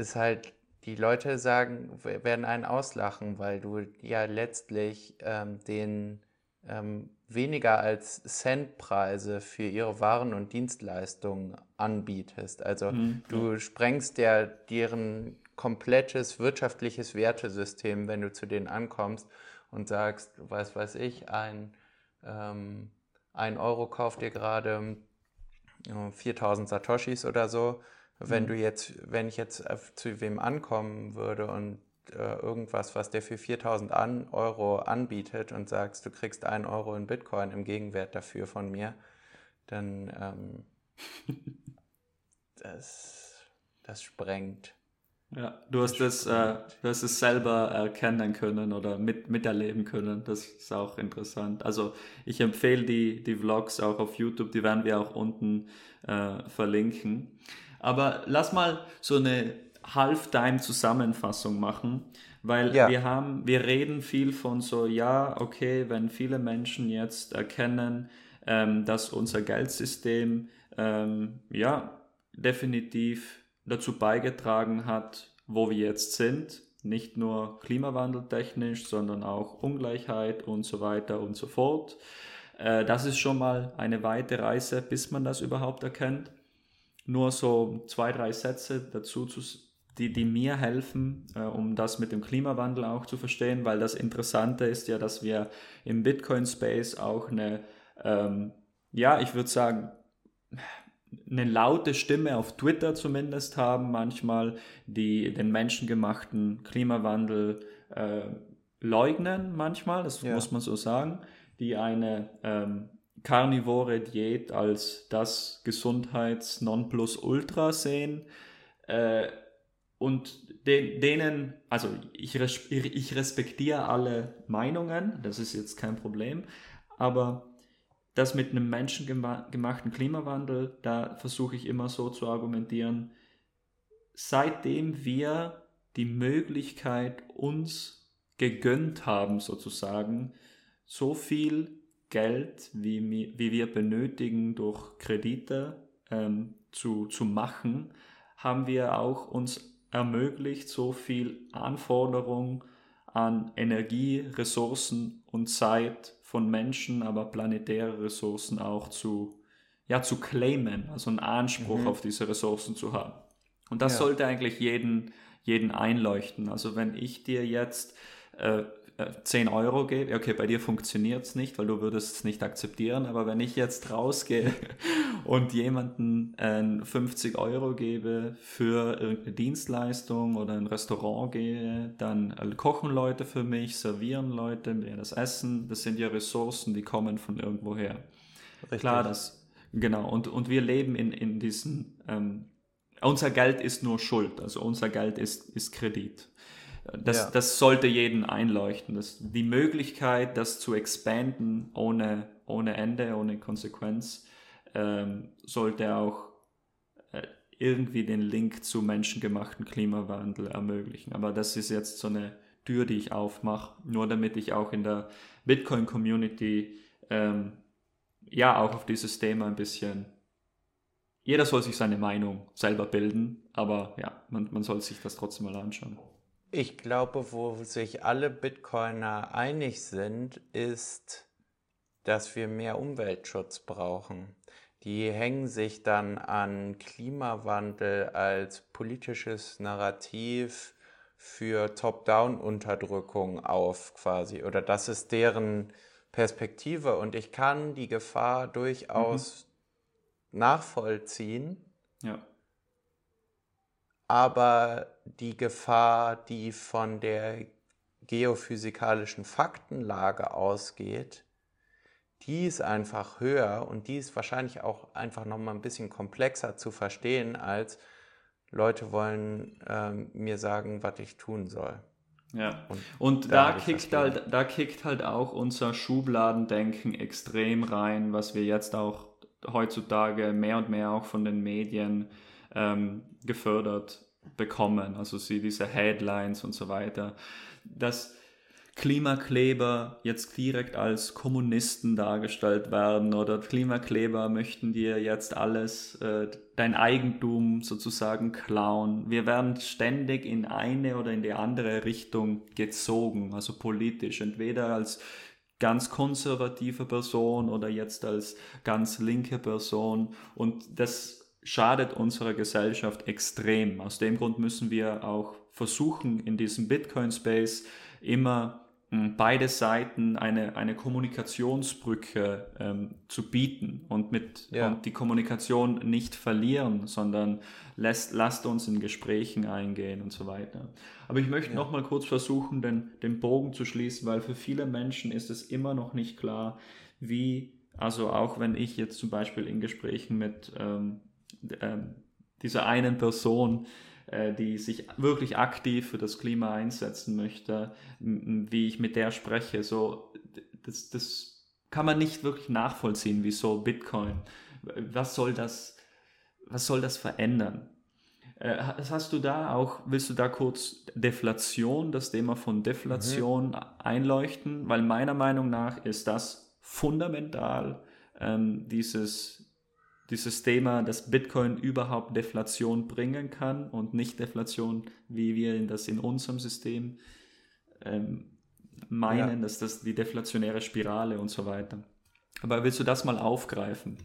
ist halt, die Leute sagen, werden einen auslachen, weil du ja letztlich ähm, den ähm, weniger als Centpreise für ihre Waren und Dienstleistungen anbietest. Also mhm. du sprengst ja deren komplettes wirtschaftliches Wertesystem, wenn du zu denen ankommst und sagst, was weiß ich, ein, ähm, ein Euro kauft dir gerade 4000 Satoshis oder so. Wenn mhm. du jetzt, wenn ich jetzt zu wem ankommen würde und äh, irgendwas, was der für 4000 an Euro anbietet und sagst, du kriegst einen Euro in Bitcoin im Gegenwert dafür von mir, dann ähm, das, das sprengt. Ja, du hast das, äh, du hast es selber erkennen können oder mit, miterleben können. Das ist auch interessant. Also ich empfehle die, die Vlogs auch auf YouTube, die werden wir auch unten äh, verlinken. Aber lass mal so eine Halftime-Zusammenfassung machen, weil ja. wir haben, wir reden viel von so, ja, okay, wenn viele Menschen jetzt erkennen, ähm, dass unser Geldsystem ähm, ja definitiv dazu beigetragen hat, wo wir jetzt sind, nicht nur klimawandeltechnisch, sondern auch Ungleichheit und so weiter und so fort. Äh, das ist schon mal eine weite Reise, bis man das überhaupt erkennt. Nur so zwei, drei Sätze dazu zu die, die mir helfen, äh, um das mit dem Klimawandel auch zu verstehen, weil das Interessante ist ja, dass wir im Bitcoin-Space auch eine, ähm, ja, ich würde sagen, eine laute Stimme auf Twitter zumindest haben, manchmal, die den menschengemachten Klimawandel äh, leugnen, manchmal, das ja. muss man so sagen, die eine ähm, karnivore Diät als das Gesundheits-Nonplusultra sehen. Äh, und de denen, also ich, res ich respektiere alle Meinungen, das ist jetzt kein Problem, aber das mit einem menschengemachten Klimawandel, da versuche ich immer so zu argumentieren, seitdem wir die Möglichkeit uns gegönnt haben, sozusagen, so viel Geld, wie, wie wir benötigen, durch Kredite ähm, zu, zu machen, haben wir auch uns ermöglicht so viel Anforderung an Energie, Ressourcen und Zeit von Menschen, aber planetäre Ressourcen auch zu, ja, zu claimen, also einen Anspruch mhm. auf diese Ressourcen zu haben. Und das ja. sollte eigentlich jeden, jeden einleuchten. Also wenn ich dir jetzt äh, 10 äh, Euro gebe, okay, bei dir funktioniert es nicht, weil du würdest es nicht akzeptieren, aber wenn ich jetzt rausgehe und jemanden äh, 50 Euro gebe für irgendeine Dienstleistung oder ein Restaurant gehe, dann äh, kochen Leute für mich, servieren Leute mir das Essen, das sind ja Ressourcen, die kommen von irgendwoher. Richtig. Klar, das, genau, und, und wir leben in, in diesen, ähm, unser Geld ist nur Schuld, also unser Geld ist, ist Kredit. Das, ja. das sollte jeden einleuchten. Das, die Möglichkeit, das zu expanden ohne, ohne Ende, ohne Konsequenz, ähm, sollte auch äh, irgendwie den Link zu menschengemachten Klimawandel ermöglichen. Aber das ist jetzt so eine Tür, die ich aufmache, nur damit ich auch in der Bitcoin-Community ähm, ja auch auf dieses Thema ein bisschen jeder soll sich seine Meinung selber bilden, aber ja, man, man soll sich das trotzdem mal anschauen. Ich glaube, wo sich alle Bitcoiner einig sind, ist, dass wir mehr Umweltschutz brauchen. Die hängen sich dann an Klimawandel als politisches Narrativ für Top-Down-Unterdrückung auf quasi. Oder das ist deren Perspektive. Und ich kann die Gefahr durchaus nachvollziehen. Ja. Aber die Gefahr, die von der geophysikalischen Faktenlage ausgeht, die ist einfach höher und die ist wahrscheinlich auch einfach nochmal ein bisschen komplexer zu verstehen, als Leute wollen ähm, mir sagen, was ich tun soll. Ja, und, und da, kickt halt, da kickt halt auch unser Schubladendenken extrem rein, was wir jetzt auch heutzutage mehr und mehr auch von den Medien ähm, gefördert bekommen. Also sie, diese Headlines und so weiter. Das, Klimakleber jetzt direkt als Kommunisten dargestellt werden oder Klimakleber möchten dir jetzt alles, äh, dein Eigentum sozusagen klauen. Wir werden ständig in eine oder in die andere Richtung gezogen, also politisch, entweder als ganz konservative Person oder jetzt als ganz linke Person und das schadet unserer Gesellschaft extrem. Aus dem Grund müssen wir auch versuchen, in diesem Bitcoin-Space immer beide Seiten eine, eine Kommunikationsbrücke ähm, zu bieten und mit ja. und die Kommunikation nicht verlieren, sondern lässt, lasst uns in Gesprächen eingehen und so weiter. Aber ich möchte ja. noch mal kurz versuchen, den, den Bogen zu schließen, weil für viele Menschen ist es immer noch nicht klar, wie, also auch wenn ich jetzt zum Beispiel in Gesprächen mit ähm, äh, dieser einen Person äh, die sich wirklich aktiv für das Klima einsetzen möchte, wie ich mit der spreche. So, das, das kann man nicht wirklich nachvollziehen, wieso Bitcoin. Was soll das, was soll das verändern? Äh, hast du da auch, willst du da kurz Deflation, das Thema von Deflation mhm. einleuchten? Weil meiner Meinung nach ist das fundamental, ähm, dieses, dieses Thema, dass Bitcoin überhaupt Deflation bringen kann und nicht Deflation, wie wir das in unserem System ähm, meinen, ja. dass das die deflationäre Spirale und so weiter. Aber willst du das mal aufgreifen?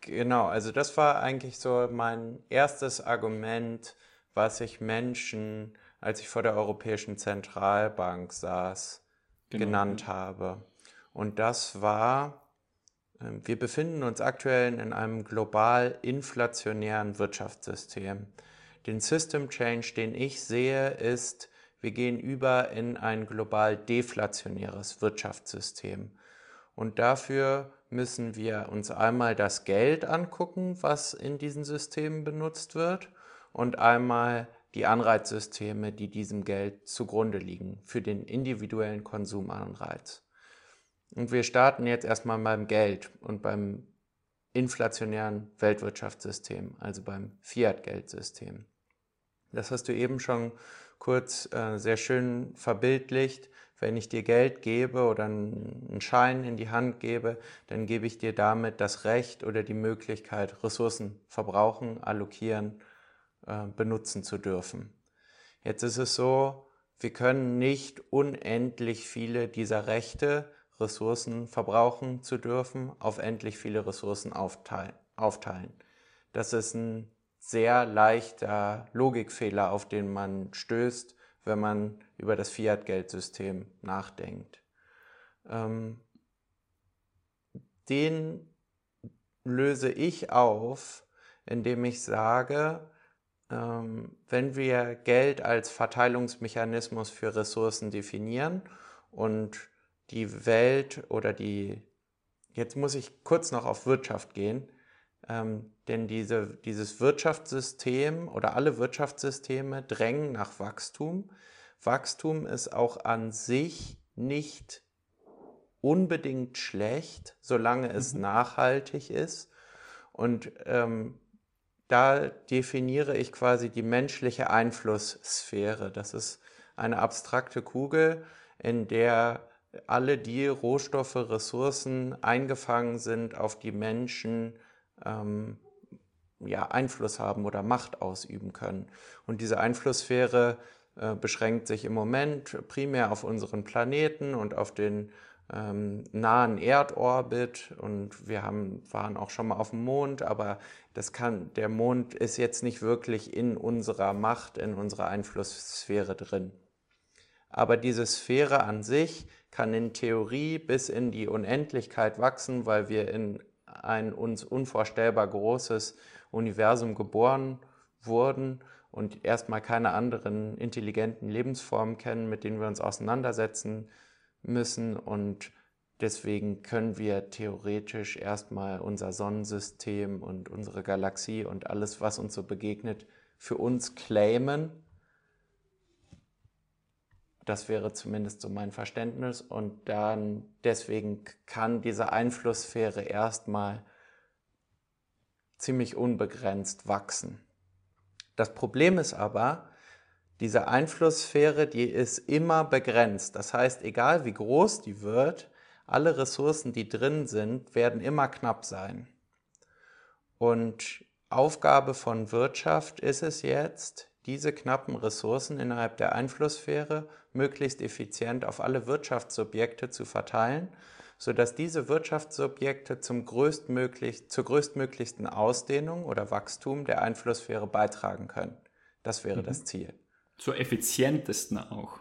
Genau, also das war eigentlich so mein erstes Argument, was ich Menschen, als ich vor der Europäischen Zentralbank saß, genau. genannt habe. Und das war, wir befinden uns aktuell in einem global inflationären Wirtschaftssystem. Den System Change, den ich sehe, ist, wir gehen über in ein global deflationäres Wirtschaftssystem. Und dafür müssen wir uns einmal das Geld angucken, was in diesen Systemen benutzt wird, und einmal die Anreizsysteme, die diesem Geld zugrunde liegen, für den individuellen Konsumanreiz. Und wir starten jetzt erstmal beim Geld und beim inflationären Weltwirtschaftssystem, also beim Fiat-Geldsystem. Das hast du eben schon kurz äh, sehr schön verbildlicht. Wenn ich dir Geld gebe oder einen Schein in die Hand gebe, dann gebe ich dir damit das Recht oder die Möglichkeit, Ressourcen verbrauchen, allokieren, äh, benutzen zu dürfen. Jetzt ist es so, wir können nicht unendlich viele dieser Rechte Ressourcen verbrauchen zu dürfen, auf endlich viele Ressourcen aufteilen. Das ist ein sehr leichter Logikfehler, auf den man stößt, wenn man über das Fiat-Geldsystem nachdenkt. Ähm, den löse ich auf, indem ich sage, ähm, wenn wir Geld als Verteilungsmechanismus für Ressourcen definieren und die Welt oder die, jetzt muss ich kurz noch auf Wirtschaft gehen, ähm, denn diese, dieses Wirtschaftssystem oder alle Wirtschaftssysteme drängen nach Wachstum. Wachstum ist auch an sich nicht unbedingt schlecht, solange es mhm. nachhaltig ist. Und ähm, da definiere ich quasi die menschliche Einflusssphäre. Das ist eine abstrakte Kugel, in der alle die Rohstoffe, Ressourcen eingefangen sind, auf die Menschen ähm, ja, Einfluss haben oder Macht ausüben können. Und diese Einflusssphäre äh, beschränkt sich im Moment primär auf unseren Planeten und auf den ähm, nahen Erdorbit und wir haben, waren auch schon mal auf dem Mond, aber das kann, der Mond ist jetzt nicht wirklich in unserer Macht, in unserer Einflusssphäre drin. Aber diese Sphäre an sich kann in Theorie bis in die Unendlichkeit wachsen, weil wir in ein uns unvorstellbar großes Universum geboren wurden und erstmal keine anderen intelligenten Lebensformen kennen, mit denen wir uns auseinandersetzen müssen. Und deswegen können wir theoretisch erstmal unser Sonnensystem und unsere Galaxie und alles, was uns so begegnet, für uns claimen. Das wäre zumindest so mein Verständnis. Und dann deswegen kann diese Einflusssphäre erstmal ziemlich unbegrenzt wachsen. Das Problem ist aber, diese Einflusssphäre, die ist immer begrenzt. Das heißt, egal wie groß die wird, alle Ressourcen, die drin sind, werden immer knapp sein. Und Aufgabe von Wirtschaft ist es jetzt, diese knappen Ressourcen innerhalb der Einflusssphäre möglichst effizient auf alle Wirtschaftsobjekte zu verteilen, sodass diese Wirtschaftsobjekte zum größtmöglich, zur größtmöglichsten Ausdehnung oder Wachstum der Einflusssphäre beitragen können. Das wäre mhm. das Ziel. Zur effizientesten auch.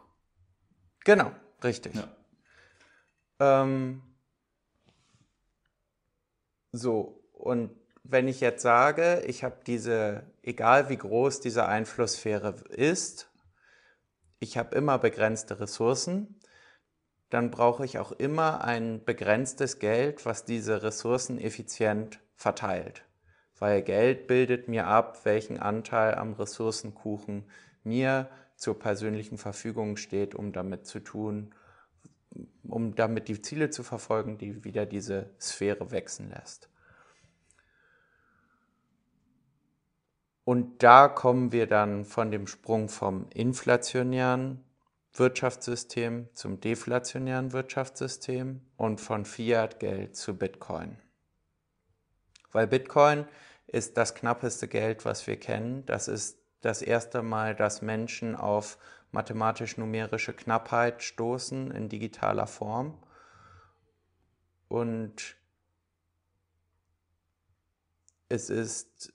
Genau, richtig. Ja. Ähm, so, und wenn ich jetzt sage, ich habe diese, egal wie groß diese Einflusssphäre ist, ich habe immer begrenzte Ressourcen, dann brauche ich auch immer ein begrenztes Geld, was diese Ressourcen effizient verteilt. Weil Geld bildet mir ab, welchen Anteil am Ressourcenkuchen mir zur persönlichen Verfügung steht, um damit zu tun, um damit die Ziele zu verfolgen, die wieder diese Sphäre wechseln lässt. Und da kommen wir dann von dem Sprung vom inflationären Wirtschaftssystem zum deflationären Wirtschaftssystem und von Fiat-Geld zu Bitcoin. Weil Bitcoin ist das knappeste Geld, was wir kennen. Das ist das erste Mal, dass Menschen auf mathematisch-numerische Knappheit stoßen in digitaler Form. Und es ist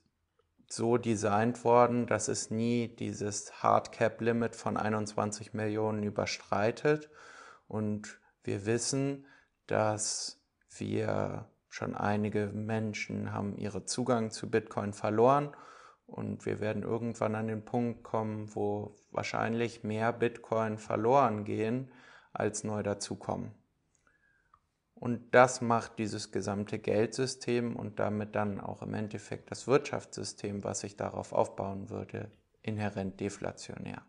so designt worden, dass es nie dieses Hardcap-Limit von 21 Millionen überstreitet. Und wir wissen, dass wir schon einige Menschen haben ihren Zugang zu Bitcoin verloren und wir werden irgendwann an den Punkt kommen, wo wahrscheinlich mehr Bitcoin verloren gehen, als neu dazukommen. Und das macht dieses gesamte Geldsystem und damit dann auch im Endeffekt das Wirtschaftssystem, was sich darauf aufbauen würde, inhärent deflationär.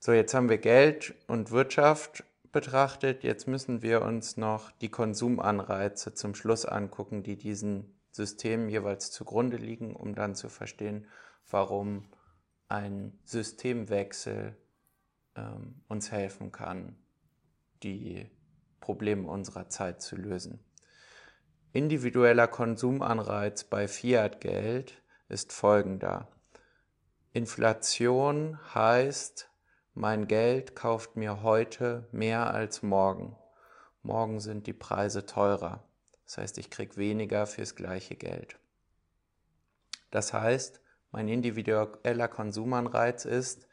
So, jetzt haben wir Geld und Wirtschaft betrachtet. Jetzt müssen wir uns noch die Konsumanreize zum Schluss angucken, die diesen Systemen jeweils zugrunde liegen, um dann zu verstehen, warum ein Systemwechsel ähm, uns helfen kann, die Probleme unserer Zeit zu lösen. Individueller Konsumanreiz bei Fiat-Geld ist folgender. Inflation heißt, mein Geld kauft mir heute mehr als morgen. Morgen sind die Preise teurer. Das heißt, ich kriege weniger fürs gleiche Geld. Das heißt, mein individueller Konsumanreiz ist,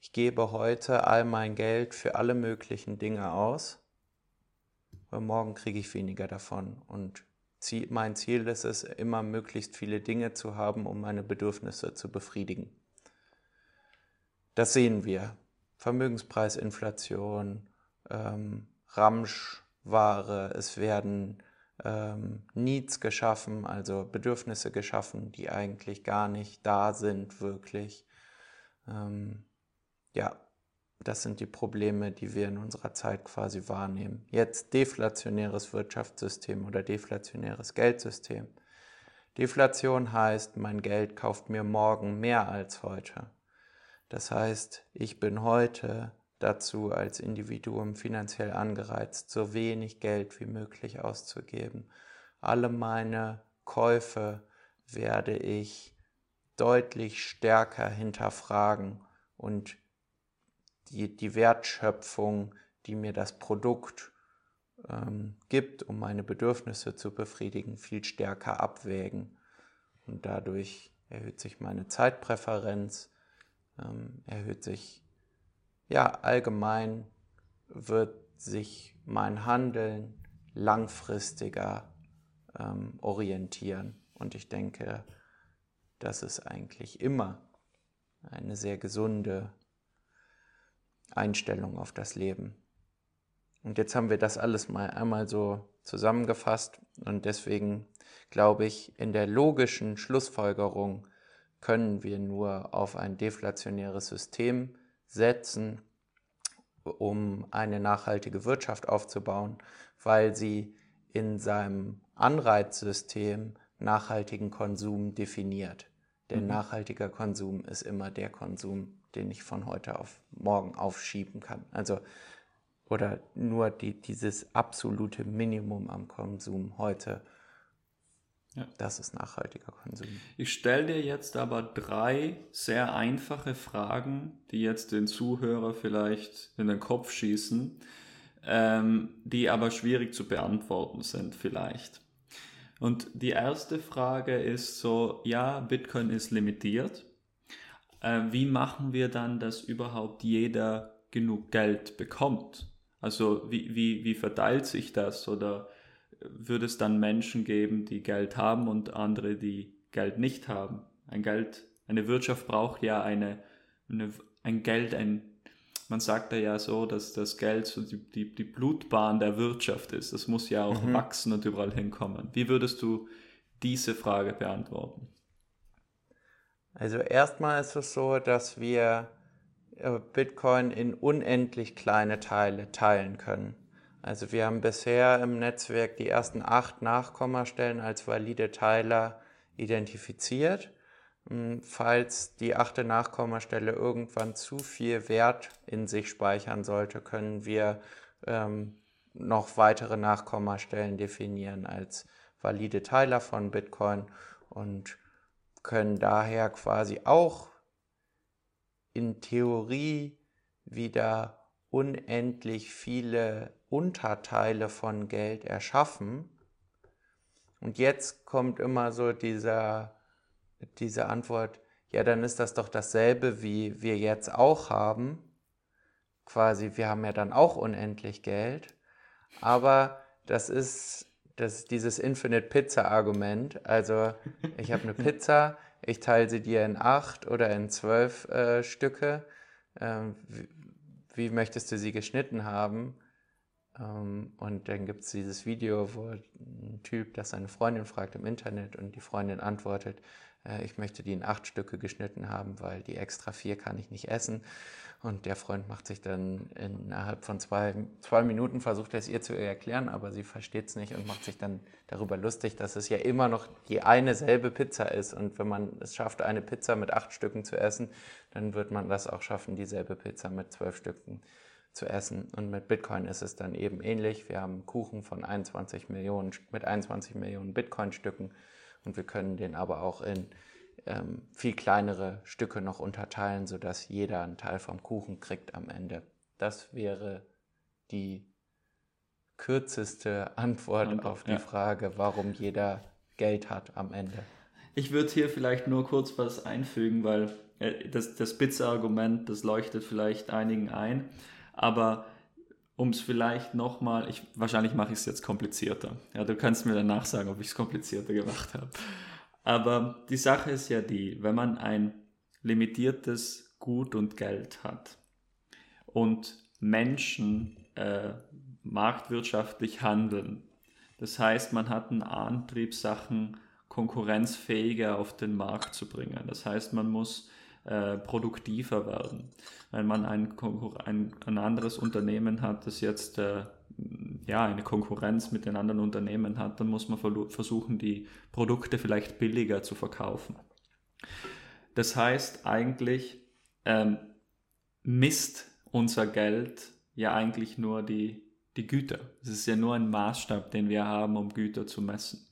ich gebe heute all mein Geld für alle möglichen Dinge aus weil morgen kriege ich weniger davon. Und mein Ziel ist es, immer möglichst viele Dinge zu haben, um meine Bedürfnisse zu befriedigen. Das sehen wir. Vermögenspreisinflation, ähm, Ramschware, es werden ähm, Needs geschaffen, also Bedürfnisse geschaffen, die eigentlich gar nicht da sind, wirklich. Ähm, ja, das sind die Probleme, die wir in unserer Zeit quasi wahrnehmen. Jetzt deflationäres Wirtschaftssystem oder deflationäres Geldsystem. Deflation heißt, mein Geld kauft mir morgen mehr als heute. Das heißt, ich bin heute dazu als Individuum finanziell angereizt, so wenig Geld wie möglich auszugeben. Alle meine Käufe werde ich deutlich stärker hinterfragen und die, die Wertschöpfung, die mir das Produkt ähm, gibt, um meine Bedürfnisse zu befriedigen, viel stärker abwägen. Und dadurch erhöht sich meine Zeitpräferenz, ähm, erhöht sich, ja, allgemein wird sich mein Handeln langfristiger ähm, orientieren. Und ich denke, das ist eigentlich immer eine sehr gesunde Einstellung auf das Leben. Und jetzt haben wir das alles mal einmal so zusammengefasst und deswegen glaube ich, in der logischen Schlussfolgerung können wir nur auf ein deflationäres System setzen, um eine nachhaltige Wirtschaft aufzubauen, weil sie in seinem Anreizsystem nachhaltigen Konsum definiert. Denn mhm. nachhaltiger Konsum ist immer der Konsum, den ich von heute auf morgen aufschieben kann. Also oder nur die, dieses absolute Minimum am Konsum heute. Ja. Das ist nachhaltiger Konsum. Ich stelle dir jetzt aber drei sehr einfache Fragen, die jetzt den Zuhörer vielleicht in den Kopf schießen, ähm, die aber schwierig zu beantworten sind vielleicht. Und die erste Frage ist so, ja, Bitcoin ist limitiert. Äh, wie machen wir dann, dass überhaupt jeder genug Geld bekommt? Also wie, wie, wie verteilt sich das? Oder würde es dann Menschen geben, die Geld haben und andere, die Geld nicht haben? Ein Geld, eine Wirtschaft braucht ja eine, eine ein Geld, ein, man sagt ja so, dass das Geld so die, die, die Blutbahn der Wirtschaft ist. Das muss ja auch mhm. wachsen und überall hinkommen. Wie würdest du diese Frage beantworten? Also erstmal ist es so, dass wir äh, Bitcoin in unendlich kleine Teile teilen können. Also wir haben bisher im Netzwerk die ersten acht Nachkommastellen als valide Teiler identifiziert. Hm, falls die achte Nachkommastelle irgendwann zu viel Wert in sich speichern sollte, können wir ähm, noch weitere Nachkommastellen definieren als valide Teiler von Bitcoin und können daher quasi auch in Theorie wieder unendlich viele Unterteile von Geld erschaffen. Und jetzt kommt immer so dieser, diese Antwort, ja, dann ist das doch dasselbe, wie wir jetzt auch haben. Quasi, wir haben ja dann auch unendlich Geld. Aber das ist, das dieses Infinite Pizza Argument. Also ich habe eine Pizza, ich teile sie dir in acht oder in zwölf äh, Stücke. Ähm, wie, wie, möchtest du sie geschnitten haben? Ähm, und dann gibt es dieses Video, wo ein Typ das seine Freundin fragt im Internet und die Freundin antwortet, äh, ich möchte die in acht Stücke geschnitten haben, weil die extra vier kann ich nicht essen. Und der Freund macht sich dann innerhalb von zwei, zwei Minuten, versucht er es ihr zu erklären, aber sie versteht es nicht und macht sich dann darüber lustig, dass es ja immer noch die eine selbe Pizza ist. Und wenn man es schafft, eine Pizza mit acht Stücken zu essen, dann wird man das auch schaffen, dieselbe Pizza mit zwölf Stücken zu essen. Und mit Bitcoin ist es dann eben ähnlich. Wir haben Kuchen von 21 Millionen, mit 21 Millionen Bitcoin-Stücken und wir können den aber auch in ähm, viel kleinere Stücke noch unterteilen, sodass jeder einen Teil vom Kuchen kriegt am Ende. Das wäre die kürzeste Antwort Und, auf die ja. Frage, warum jeder Geld hat am Ende. Ich würde hier vielleicht nur kurz was einfügen, weil äh, das, das Pizza-Argument, das leuchtet vielleicht einigen ein, aber um es vielleicht nochmal, wahrscheinlich mache ich es jetzt komplizierter. Ja, du kannst mir danach sagen, ob ich es komplizierter gemacht habe. Aber die Sache ist ja die, wenn man ein limitiertes Gut und Geld hat und Menschen äh, marktwirtschaftlich handeln, das heißt, man hat einen Antrieb, Sachen konkurrenzfähiger auf den Markt zu bringen. Das heißt, man muss äh, produktiver werden. Wenn man ein, ein, ein, anderes Unternehmen hat, das jetzt äh, ja, eine Konkurrenz mit den anderen Unternehmen hat, dann muss man versuchen, die Produkte vielleicht billiger zu verkaufen. Das heißt eigentlich, ähm, misst unser Geld ja eigentlich nur die, die Güter. Es ist ja nur ein Maßstab, den wir haben, um Güter zu messen.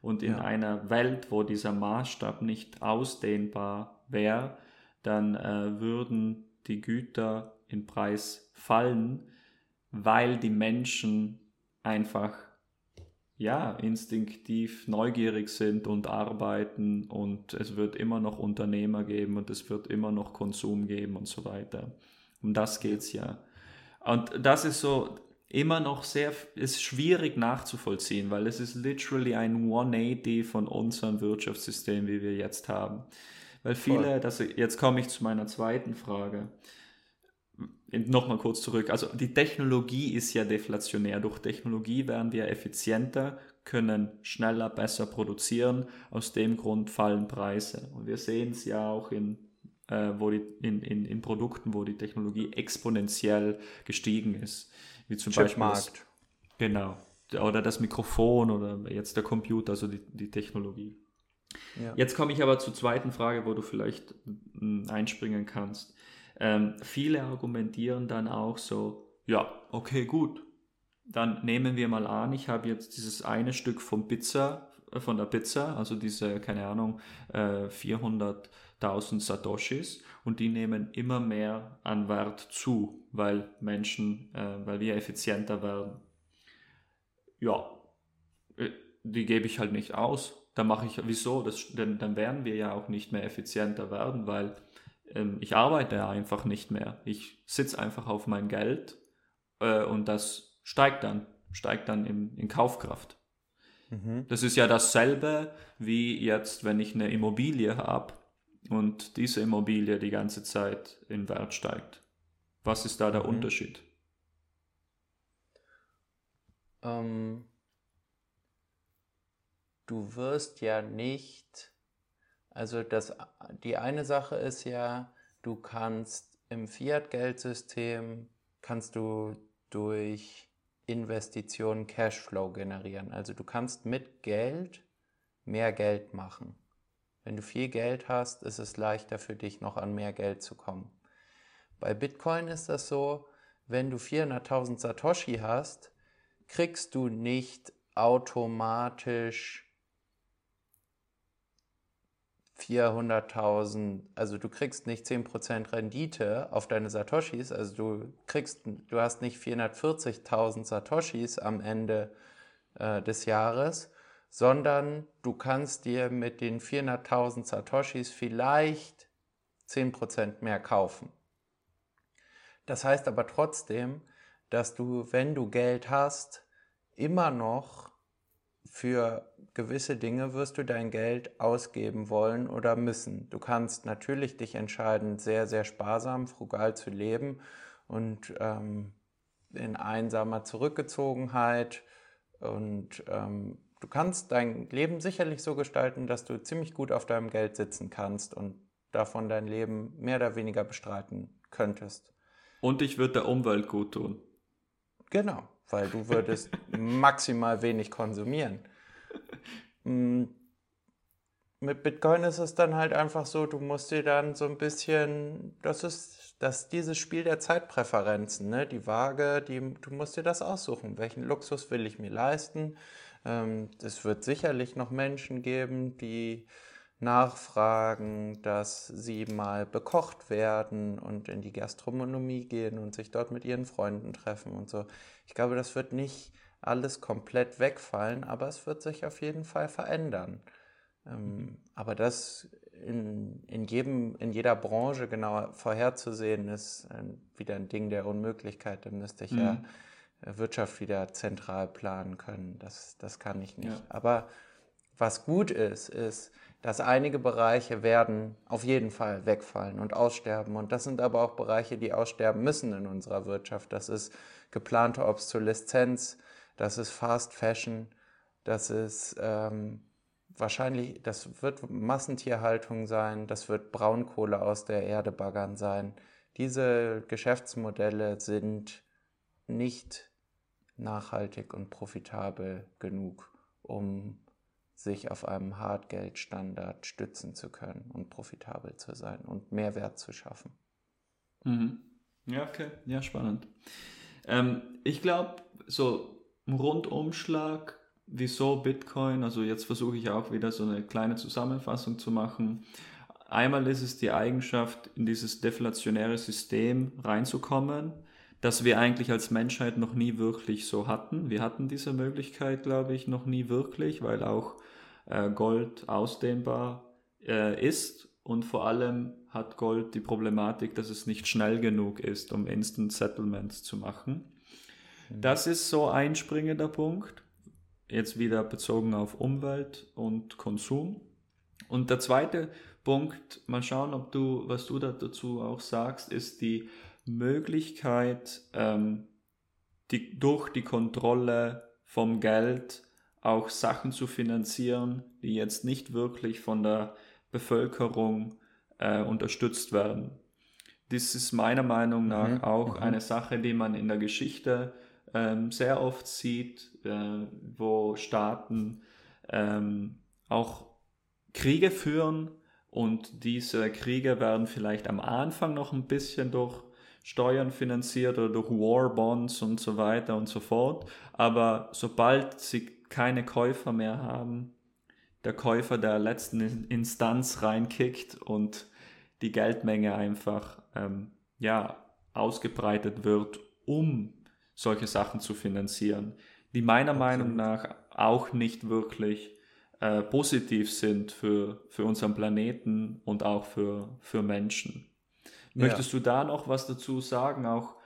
Und in ja. einer Welt, wo dieser Maßstab nicht ausdehnbar wäre, dann äh, würden die Güter in Preis fallen, weil die Menschen einfach ja instinktiv neugierig sind und arbeiten und es wird immer noch Unternehmer geben und es wird immer noch Konsum geben und so weiter. Um das geht es ja. Und das ist so, immer noch sehr, ist schwierig nachzuvollziehen, weil es ist literally ein 180 von unserem Wirtschaftssystem, wie wir jetzt haben. Weil viele, das, jetzt komme ich zu meiner zweiten Frage. Nochmal kurz zurück. Also die Technologie ist ja deflationär. Durch Technologie werden wir effizienter, können schneller, besser produzieren. Aus dem Grund fallen Preise. Und wir sehen es ja auch in, äh, wo die, in, in, in Produkten, wo die Technologie exponentiell gestiegen ist. Wie zum. Beispiel. Das, genau. Oder das Mikrofon oder jetzt der Computer, also die, die Technologie. Ja. Jetzt komme ich aber zur zweiten Frage, wo du vielleicht hm, einspringen kannst. Ähm, viele argumentieren dann auch so, ja, okay, gut. Dann nehmen wir mal an, ich habe jetzt dieses eine Stück vom Pizza, äh, von der Pizza, also diese, keine Ahnung, äh, 400.000 Satoshis und die nehmen immer mehr an Wert zu, weil Menschen, äh, weil wir effizienter werden. Ja, äh, die gebe ich halt nicht aus. Da mache ich, wieso? Das, denn dann werden wir ja auch nicht mehr effizienter werden, weil ähm, ich arbeite einfach nicht mehr. Ich sitze einfach auf mein Geld äh, und das steigt dann, steigt dann in, in Kaufkraft. Mhm. Das ist ja dasselbe wie jetzt, wenn ich eine Immobilie habe und diese Immobilie die ganze Zeit in Wert steigt. Was ist da der mhm. Unterschied? Ähm, du wirst ja nicht also das, die eine Sache ist ja, du kannst im Fiat-Geldsystem, kannst du durch Investitionen Cashflow generieren. Also du kannst mit Geld mehr Geld machen. Wenn du viel Geld hast, ist es leichter für dich noch an mehr Geld zu kommen. Bei Bitcoin ist das so, wenn du 400.000 Satoshi hast, kriegst du nicht automatisch 400.000, also du kriegst nicht 10% Rendite auf deine Satoshis, also du kriegst, du hast nicht 440.000 Satoshis am Ende äh, des Jahres, sondern du kannst dir mit den 400.000 Satoshis vielleicht 10% mehr kaufen. Das heißt aber trotzdem, dass du, wenn du Geld hast, immer noch für gewisse Dinge wirst du dein Geld ausgeben wollen oder müssen. Du kannst natürlich dich entscheiden, sehr, sehr sparsam, frugal zu leben und ähm, in einsamer Zurückgezogenheit. Und ähm, du kannst dein Leben sicherlich so gestalten, dass du ziemlich gut auf deinem Geld sitzen kannst und davon dein Leben mehr oder weniger bestreiten könntest. Und ich würde der Umwelt gut tun. Genau, weil du würdest maximal wenig konsumieren. Mm, mit Bitcoin ist es dann halt einfach so, du musst dir dann so ein bisschen, das ist das dieses Spiel der Zeitpräferenzen, ne? Die Waage, die, du musst dir das aussuchen. Welchen Luxus will ich mir leisten? Ähm, es wird sicherlich noch Menschen geben, die nachfragen, dass sie mal bekocht werden und in die Gastronomie gehen und sich dort mit ihren Freunden treffen und so. Ich glaube, das wird nicht alles komplett wegfallen, aber es wird sich auf jeden Fall verändern. Ähm, aber das in, in, jedem, in jeder Branche genau vorherzusehen, ist ein, wieder ein Ding der Unmöglichkeit. Dann müsste ich mhm. ja äh, Wirtschaft wieder zentral planen können. Das, das kann ich nicht. Ja. Aber was gut ist, ist, dass einige Bereiche werden auf jeden Fall wegfallen und aussterben. Und das sind aber auch Bereiche, die aussterben müssen in unserer Wirtschaft. Das ist geplante Obsoleszenz, das ist Fast Fashion, das ist ähm, wahrscheinlich, das wird Massentierhaltung sein, das wird Braunkohle aus der Erde baggern sein. Diese Geschäftsmodelle sind nicht nachhaltig und profitabel genug, um sich auf einem Hartgeldstandard stützen zu können und profitabel zu sein und Mehrwert zu schaffen. Mhm. Ja, okay. Ja, spannend. Ähm, ich glaube, so Rundumschlag, wieso Bitcoin, also jetzt versuche ich auch wieder so eine kleine Zusammenfassung zu machen. Einmal ist es die Eigenschaft, in dieses deflationäre System reinzukommen, das wir eigentlich als Menschheit noch nie wirklich so hatten. Wir hatten diese Möglichkeit, glaube ich, noch nie wirklich, weil auch äh, Gold ausdehnbar äh, ist und vor allem hat Gold die Problematik, dass es nicht schnell genug ist, um Instant Settlements zu machen. Das ist so ein springender Punkt. Jetzt wieder bezogen auf Umwelt und Konsum. Und der zweite Punkt, mal schauen, ob du, was du dazu auch sagst, ist die Möglichkeit, ähm, die, durch die Kontrolle vom Geld auch Sachen zu finanzieren, die jetzt nicht wirklich von der Bevölkerung äh, unterstützt werden. Das ist meiner Meinung nach mhm. auch mhm. eine Sache, die man in der Geschichte ähm, sehr oft sieht, äh, wo Staaten ähm, auch Kriege führen und diese Kriege werden vielleicht am Anfang noch ein bisschen durch Steuern finanziert oder durch War Bonds und so weiter und so fort. Aber sobald sie keine Käufer mehr haben, der Käufer der letzten Instanz reinkickt und die Geldmenge einfach ähm, ja, ausgebreitet wird, um solche Sachen zu finanzieren, die meiner Absolut. Meinung nach auch nicht wirklich äh, positiv sind für, für unseren Planeten und auch für, für Menschen. Möchtest ja. du da noch was dazu sagen? Auch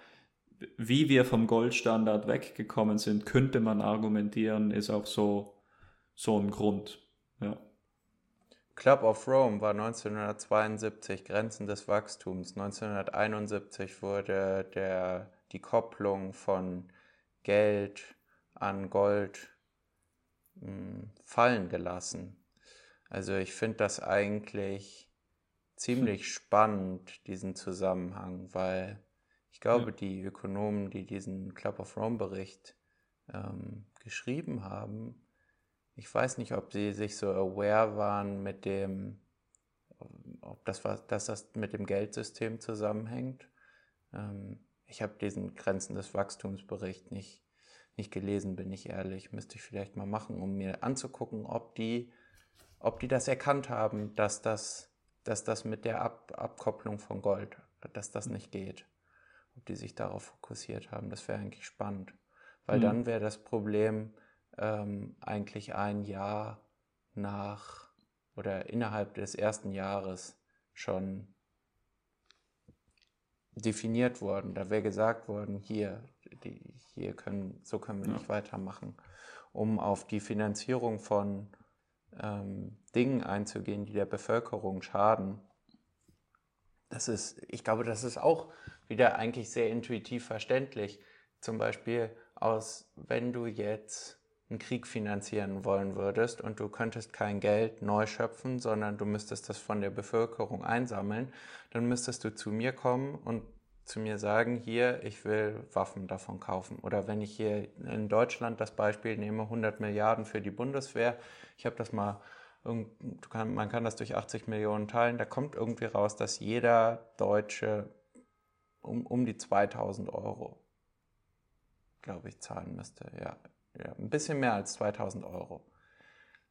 wie wir vom Goldstandard weggekommen sind, könnte man argumentieren, ist auch so, so ein Grund. Ja. Club of Rome war 1972 Grenzen des Wachstums. 1971 wurde der, die Kopplung von Geld an Gold mh, hm, fallen gelassen. Also ich finde das eigentlich ziemlich spannend, diesen Zusammenhang, weil ich glaube, ja. die Ökonomen, die diesen Club of Rome Bericht ähm, geschrieben haben, ich weiß nicht, ob sie sich so aware waren mit dem, ob das, dass das mit dem Geldsystem zusammenhängt. Ähm, ich habe diesen Grenzen des Wachstumsbericht nicht, nicht gelesen, bin ich ehrlich. Müsste ich vielleicht mal machen, um mir anzugucken, ob die, ob die das erkannt haben, dass das dass das mit der Ab Abkopplung von Gold, dass das nicht geht. Ob die sich darauf fokussiert haben, das wäre eigentlich spannend. Weil mhm. dann wäre das Problem ähm, eigentlich ein Jahr nach oder innerhalb des ersten Jahres schon definiert worden. Da wäre gesagt worden, hier, die, hier können, so können wir ja. nicht weitermachen, um auf die Finanzierung von ähm, Dingen einzugehen, die der Bevölkerung schaden. Das ist, ich glaube, das ist auch wieder eigentlich sehr intuitiv verständlich. Zum Beispiel aus, wenn du jetzt einen Krieg finanzieren wollen würdest und du könntest kein Geld neu schöpfen, sondern du müsstest das von der Bevölkerung einsammeln, dann müsstest du zu mir kommen und zu mir sagen, hier, ich will Waffen davon kaufen. Oder wenn ich hier in Deutschland das Beispiel nehme, 100 Milliarden für die Bundeswehr, ich habe das mal, man kann das durch 80 Millionen teilen, da kommt irgendwie raus, dass jeder Deutsche um, um die 2000 Euro, glaube ich, zahlen müsste. Ja, ja, ein bisschen mehr als 2000 Euro.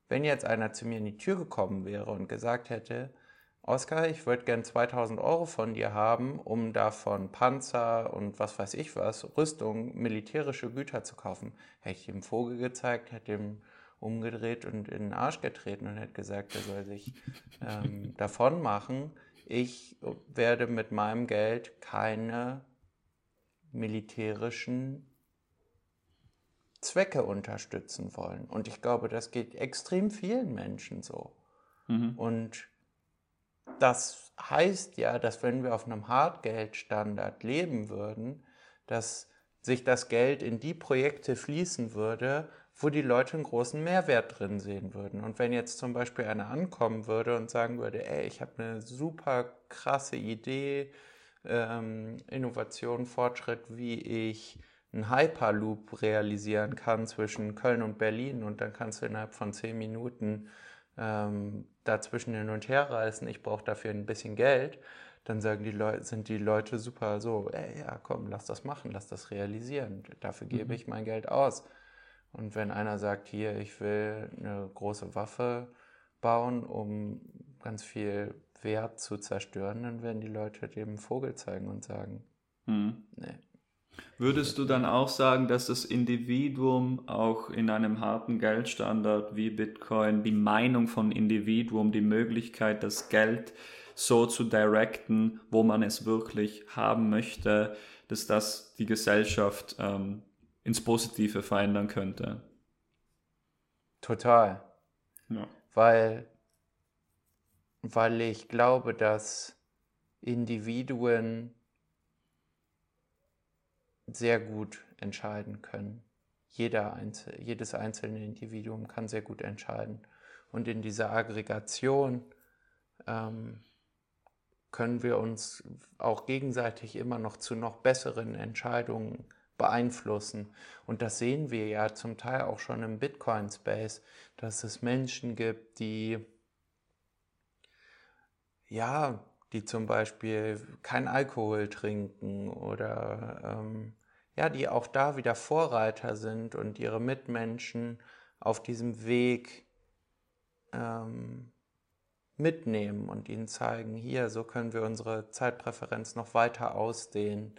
Wenn jetzt einer zu mir in die Tür gekommen wäre und gesagt hätte, Oskar, ich würde gern 2000 Euro von dir haben, um davon Panzer und was weiß ich was, Rüstung, militärische Güter zu kaufen. Hätte ich dem Vogel gezeigt, hätte ihm umgedreht und in den Arsch getreten und hätte gesagt, er soll sich ähm, davon machen. Ich werde mit meinem Geld keine militärischen Zwecke unterstützen wollen. Und ich glaube, das geht extrem vielen Menschen so. Mhm. Und das heißt ja, dass wenn wir auf einem Hartgeldstandard leben würden, dass sich das Geld in die Projekte fließen würde, wo die Leute einen großen Mehrwert drin sehen würden. Und wenn jetzt zum Beispiel einer ankommen würde und sagen würde, ey, ich habe eine super krasse Idee, ähm, Innovation, Fortschritt, wie ich einen Hyperloop realisieren kann zwischen Köln und Berlin und dann kannst du innerhalb von zehn Minuten ähm, dazwischen hin und her reisen, ich brauche dafür ein bisschen Geld, dann sagen die Leute, sind die Leute super so, ey, ja, komm, lass das machen, lass das realisieren. Dafür gebe mhm. ich mein Geld aus. Und wenn einer sagt, hier, ich will eine große Waffe bauen, um ganz viel Wert zu zerstören, dann werden die Leute dem Vogel zeigen und sagen, mhm. nee, Würdest du dann auch sagen, dass das Individuum auch in einem harten Geldstandard wie Bitcoin, die Meinung von Individuum, die Möglichkeit, das Geld so zu directen, wo man es wirklich haben möchte, dass das die Gesellschaft ähm, ins Positive verändern könnte. Total. Ja. Weil, weil ich glaube, dass Individuen sehr gut entscheiden können. Jeder Einzel jedes einzelne Individuum kann sehr gut entscheiden. Und in dieser Aggregation ähm, können wir uns auch gegenseitig immer noch zu noch besseren Entscheidungen beeinflussen. Und das sehen wir ja zum Teil auch schon im Bitcoin-Space, dass es Menschen gibt, die ja, die zum Beispiel kein Alkohol trinken oder ähm, ja, die auch da wieder Vorreiter sind und ihre Mitmenschen auf diesem Weg ähm, mitnehmen und ihnen zeigen, hier, so können wir unsere Zeitpräferenz noch weiter ausdehnen,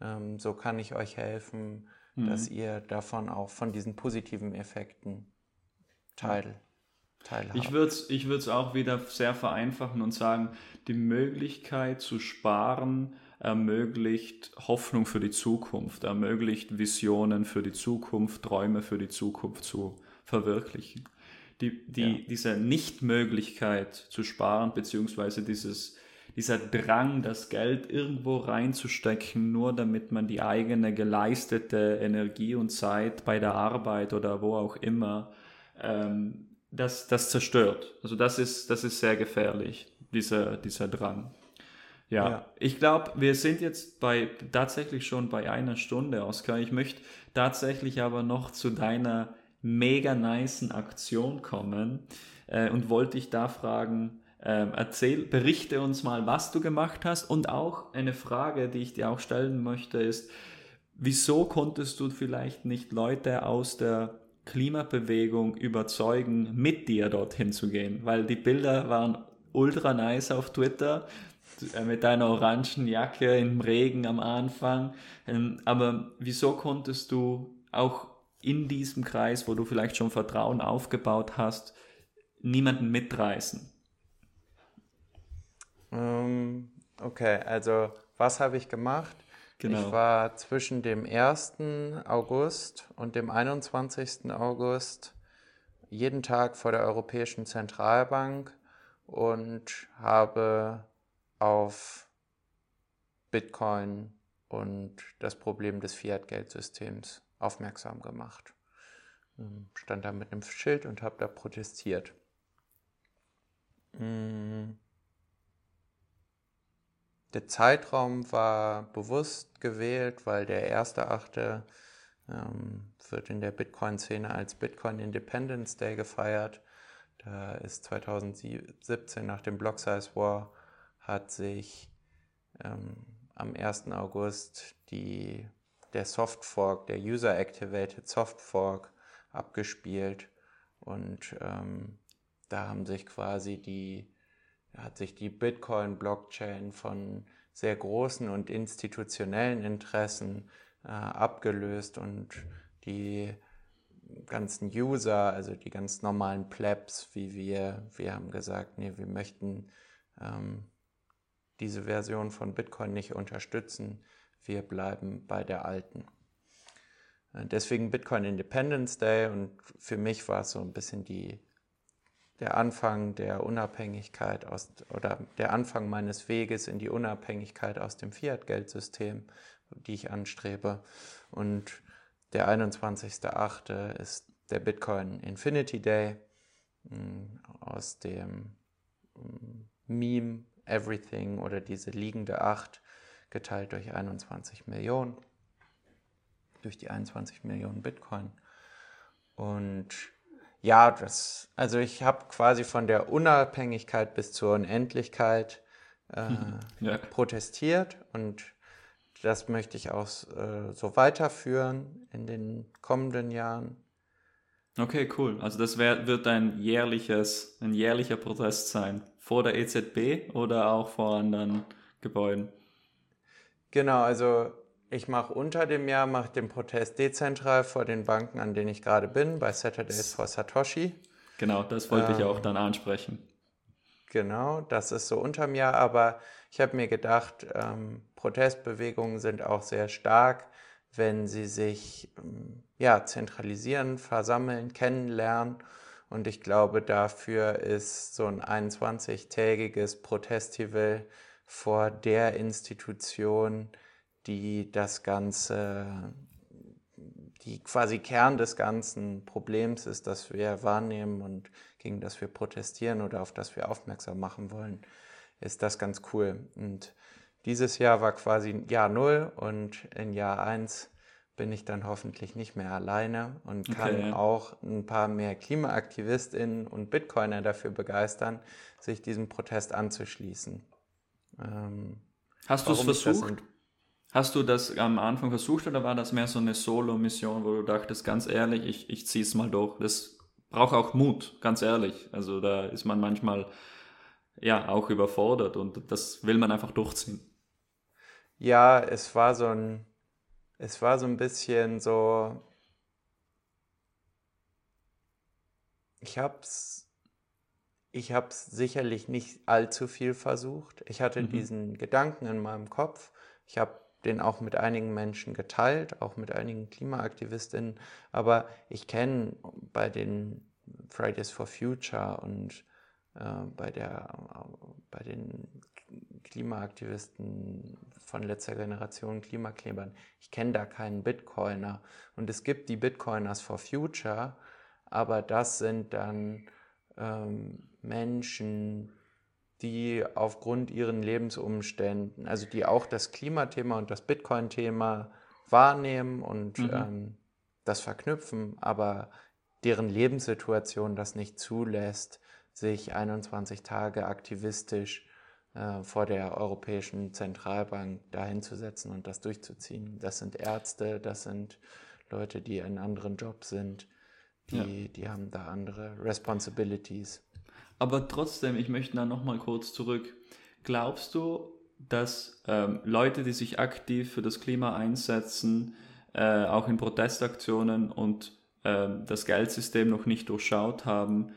ähm, so kann ich euch helfen, mhm. dass ihr davon auch von diesen positiven Effekten teil, teilhabt. Ich würde es ich auch wieder sehr vereinfachen und sagen, die Möglichkeit zu sparen ermöglicht Hoffnung für die Zukunft, ermöglicht Visionen für die Zukunft, Träume für die Zukunft zu verwirklichen die, die, ja. diese Nichtmöglichkeit zu sparen, beziehungsweise dieses, dieser Drang, das Geld irgendwo reinzustecken, nur damit man die eigene geleistete Energie und Zeit bei der Arbeit oder wo auch immer, ähm, das, das zerstört. Also das ist, das ist sehr gefährlich, dieser, dieser Drang. Ja, ja. ich glaube, wir sind jetzt bei tatsächlich schon bei einer Stunde, Oskar. Ich möchte tatsächlich aber noch zu deiner mega nicen Aktion kommen äh, und wollte dich da fragen, äh, erzähl, berichte uns mal, was du gemacht hast und auch eine Frage, die ich dir auch stellen möchte, ist, wieso konntest du vielleicht nicht Leute aus der Klimabewegung überzeugen, mit dir dorthin zu gehen? Weil die Bilder waren ultra nice auf Twitter mit deiner orangen Jacke im Regen am Anfang. Ähm, aber wieso konntest du auch in diesem Kreis, wo du vielleicht schon Vertrauen aufgebaut hast, niemanden mitreißen? Ähm, okay, also was habe ich gemacht? Genau. Ich war zwischen dem 1. August und dem 21. August jeden Tag vor der Europäischen Zentralbank und habe auf Bitcoin und das Problem des Fiat-Geldsystems aufmerksam gemacht. Ähm, stand da mit einem Schild und habe da protestiert. Mm. Der Zeitraum war bewusst gewählt, weil der erste Achte ähm, wird in der Bitcoin-Szene als Bitcoin Independence Day gefeiert. Da ist 2017 nach dem Block Size War hat sich ähm, am 1. August die der Soft Fork, der User Activated Soft Fork abgespielt und ähm, da haben sich quasi die, hat sich die Bitcoin-Blockchain von sehr großen und institutionellen Interessen äh, abgelöst und die ganzen User, also die ganz normalen Plebs, wie wir, wir haben gesagt, nee, wir möchten ähm, diese Version von Bitcoin nicht unterstützen wir bleiben bei der alten. Äh, deswegen Bitcoin Independence Day und für mich war es so ein bisschen die, der Anfang der Unabhängigkeit aus, oder der Anfang meines Weges in die Unabhängigkeit aus dem Fiat-Geldsystem, die ich anstrebe. Und der 21.08. ist der Bitcoin Infinity Day mm, aus dem mm, Meme Everything oder diese liegende Acht geteilt durch 21 Millionen, durch die 21 Millionen Bitcoin. Und ja, das, also ich habe quasi von der Unabhängigkeit bis zur Unendlichkeit äh, ja. protestiert und das möchte ich auch äh, so weiterführen in den kommenden Jahren. Okay, cool. Also das wär, wird ein jährliches, ein jährlicher Protest sein. Vor der EZB oder auch vor anderen Gebäuden? Genau, also ich mache unter dem Jahr mache den Protest dezentral vor den Banken, an denen ich gerade bin, bei Saturdays for Satoshi. Genau, das wollte ähm, ich auch dann ansprechen. Genau, das ist so unterm Jahr, aber ich habe mir gedacht, ähm, Protestbewegungen sind auch sehr stark, wenn sie sich ähm, ja, zentralisieren, versammeln, kennenlernen. Und ich glaube, dafür ist so ein 21-tägiges Protestival vor der Institution, die das Ganze, die quasi Kern des ganzen Problems ist, das wir wahrnehmen und gegen das wir protestieren oder auf das wir aufmerksam machen wollen, ist das ganz cool. Und dieses Jahr war quasi Jahr Null und in Jahr eins bin ich dann hoffentlich nicht mehr alleine und kann okay, auch ein paar mehr KlimaaktivistInnen und Bitcoiner dafür begeistern, sich diesem Protest anzuschließen. Ähm, Hast du es versucht? Hast du das am Anfang versucht oder war das mehr so eine Solo-Mission, wo du dachtest, ganz ehrlich, ich, ich ziehe es mal durch? Das braucht auch Mut, ganz ehrlich. Also da ist man manchmal ja auch überfordert und das will man einfach durchziehen. Ja, es war so ein, es war so ein bisschen so, ich hab's, ich hab's sicherlich nicht allzu viel versucht. Ich hatte mhm. diesen Gedanken in meinem Kopf. Ich habe den auch mit einigen Menschen geteilt, auch mit einigen Klimaaktivistinnen. Aber ich kenne bei den Fridays for Future und äh, bei, der, äh, bei den Klimaaktivisten von letzter Generation, Klimaklebern. Ich kenne da keinen Bitcoiner. Und es gibt die Bitcoiners for Future, aber das sind dann ähm, Menschen, die aufgrund ihren Lebensumständen, also die auch das Klimathema und das Bitcoin-Thema wahrnehmen und mhm. ähm, das verknüpfen, aber deren Lebenssituation das nicht zulässt, sich 21 Tage aktivistisch äh, vor der Europäischen Zentralbank dahinzusetzen und das durchzuziehen. Das sind Ärzte, das sind Leute, die in anderen Jobs sind, die, ja. die haben da andere Responsibilities. Aber trotzdem, ich möchte da nochmal kurz zurück. Glaubst du, dass ähm, Leute, die sich aktiv für das Klima einsetzen, äh, auch in Protestaktionen und äh, das Geldsystem noch nicht durchschaut haben,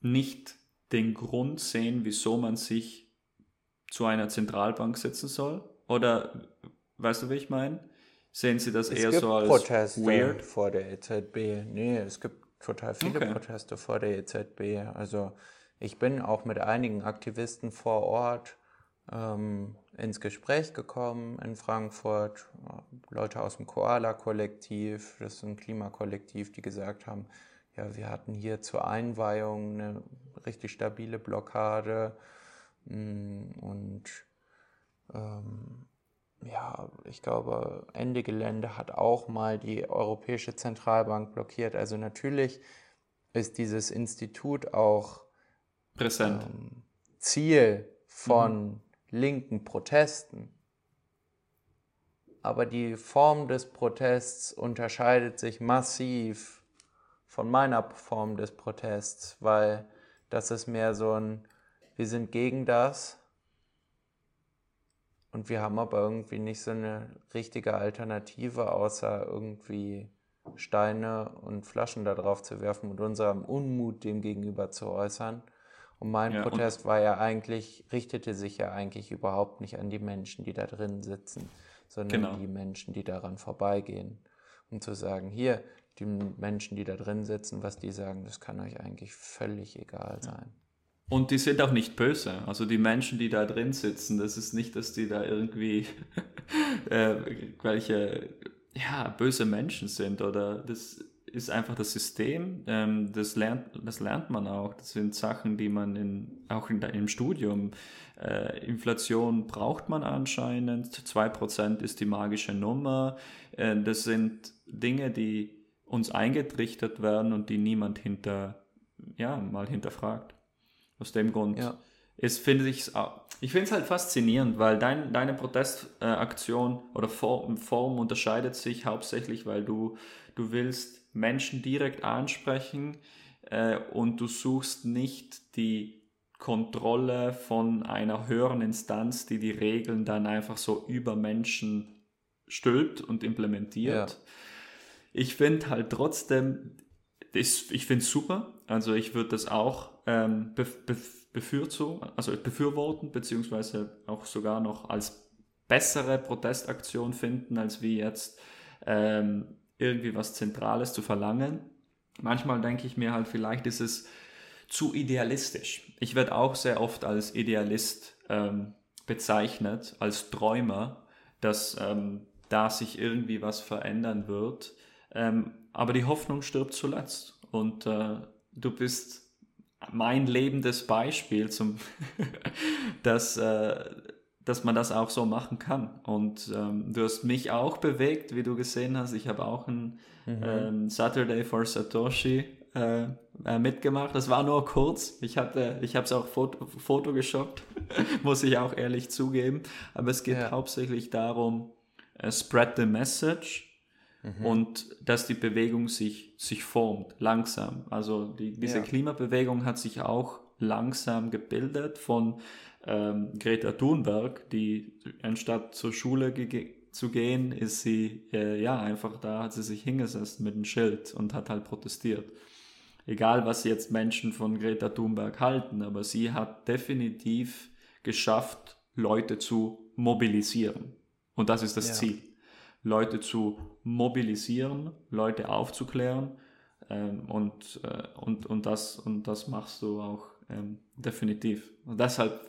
nicht den Grund sehen, wieso man sich zu einer Zentralbank setzen soll? Oder weißt du, wie ich meine? Sehen Sie das es eher so als Proteste weird? vor der EZB. Nee, es gibt total viele okay. Proteste vor der EZB. Also ich bin auch mit einigen Aktivisten vor Ort ähm, ins Gespräch gekommen in Frankfurt. Leute aus dem Koala-Kollektiv, das ist ein Klimakollektiv, die gesagt haben, ja, wir hatten hier zur Einweihung eine richtig stabile Blockade und ähm, ja, ich glaube, Ende Gelände hat auch mal die Europäische Zentralbank blockiert. Also natürlich ist dieses Institut auch präsent. Ähm, Ziel von mhm. linken Protesten. Aber die Form des Protests unterscheidet sich massiv von meiner Form des Protests, weil das ist mehr so ein, wir sind gegen das und wir haben aber irgendwie nicht so eine richtige Alternative, außer irgendwie Steine und Flaschen da drauf zu werfen und unserem Unmut dem gegenüber zu äußern. Und mein ja, Protest und war ja eigentlich, richtete sich ja eigentlich überhaupt nicht an die Menschen, die da drin sitzen, sondern genau. die Menschen, die daran vorbeigehen. Um zu sagen, hier, die Menschen, die da drin sitzen, was die sagen, das kann euch eigentlich völlig egal sein. Und die sind auch nicht böse. Also die Menschen, die da drin sitzen, das ist nicht, dass die da irgendwie äh, welche ja, böse Menschen sind oder das ist einfach das System. Ähm, das, lernt, das lernt man auch. Das sind Sachen, die man in, auch in, im Studium. Äh, Inflation braucht man anscheinend. 2% ist die magische Nummer. Äh, das sind Dinge, die uns eingetrichtert werden und die niemand hinter, ja, mal hinterfragt. Aus dem Grund ja. ist, finde ich, ich finde es halt faszinierend, weil dein, deine Protestaktion oder Form, Form unterscheidet sich hauptsächlich, weil du, du willst Menschen direkt ansprechen äh, und du suchst nicht die Kontrolle von einer höheren Instanz, die die Regeln dann einfach so über Menschen stülpt und implementiert. Ja ich finde halt trotzdem, ich finde es super. Also ich würde das auch ähm, be, be, also befürworten, beziehungsweise auch sogar noch als bessere Protestaktion finden, als wie jetzt ähm, irgendwie was Zentrales zu verlangen. Manchmal denke ich mir halt, vielleicht ist es zu idealistisch. Ich werde auch sehr oft als Idealist ähm, bezeichnet, als Träumer, dass ähm, da sich irgendwie was verändern wird. Ähm, aber die Hoffnung stirbt zuletzt. Und äh, du bist mein lebendes Beispiel, zum dass, äh, dass man das auch so machen kann. Und ähm, du hast mich auch bewegt, wie du gesehen hast. Ich habe auch ein mhm. ähm, Saturday for Satoshi äh, äh, mitgemacht. Das war nur kurz. Ich hatte, ich habe es auch Foto, Foto geshoppt, muss ich auch ehrlich zugeben. Aber es geht ja. hauptsächlich darum, uh, spread the message mhm. und dass die Bewegung sich, sich formt, langsam. Also die, diese ja. Klimabewegung hat sich auch langsam gebildet von ähm, Greta Thunberg, die anstatt zur Schule ge zu gehen, ist sie äh, ja einfach da, hat sie sich hingesetzt mit einem Schild und hat halt protestiert. Egal, was jetzt Menschen von Greta Thunberg halten, aber sie hat definitiv geschafft, Leute zu mobilisieren. Und das ist das ja. Ziel. Leute zu mobilisieren, Leute aufzuklären. Ähm, und, äh, und, und, das, und das machst du auch ähm, definitiv. Und deshalb,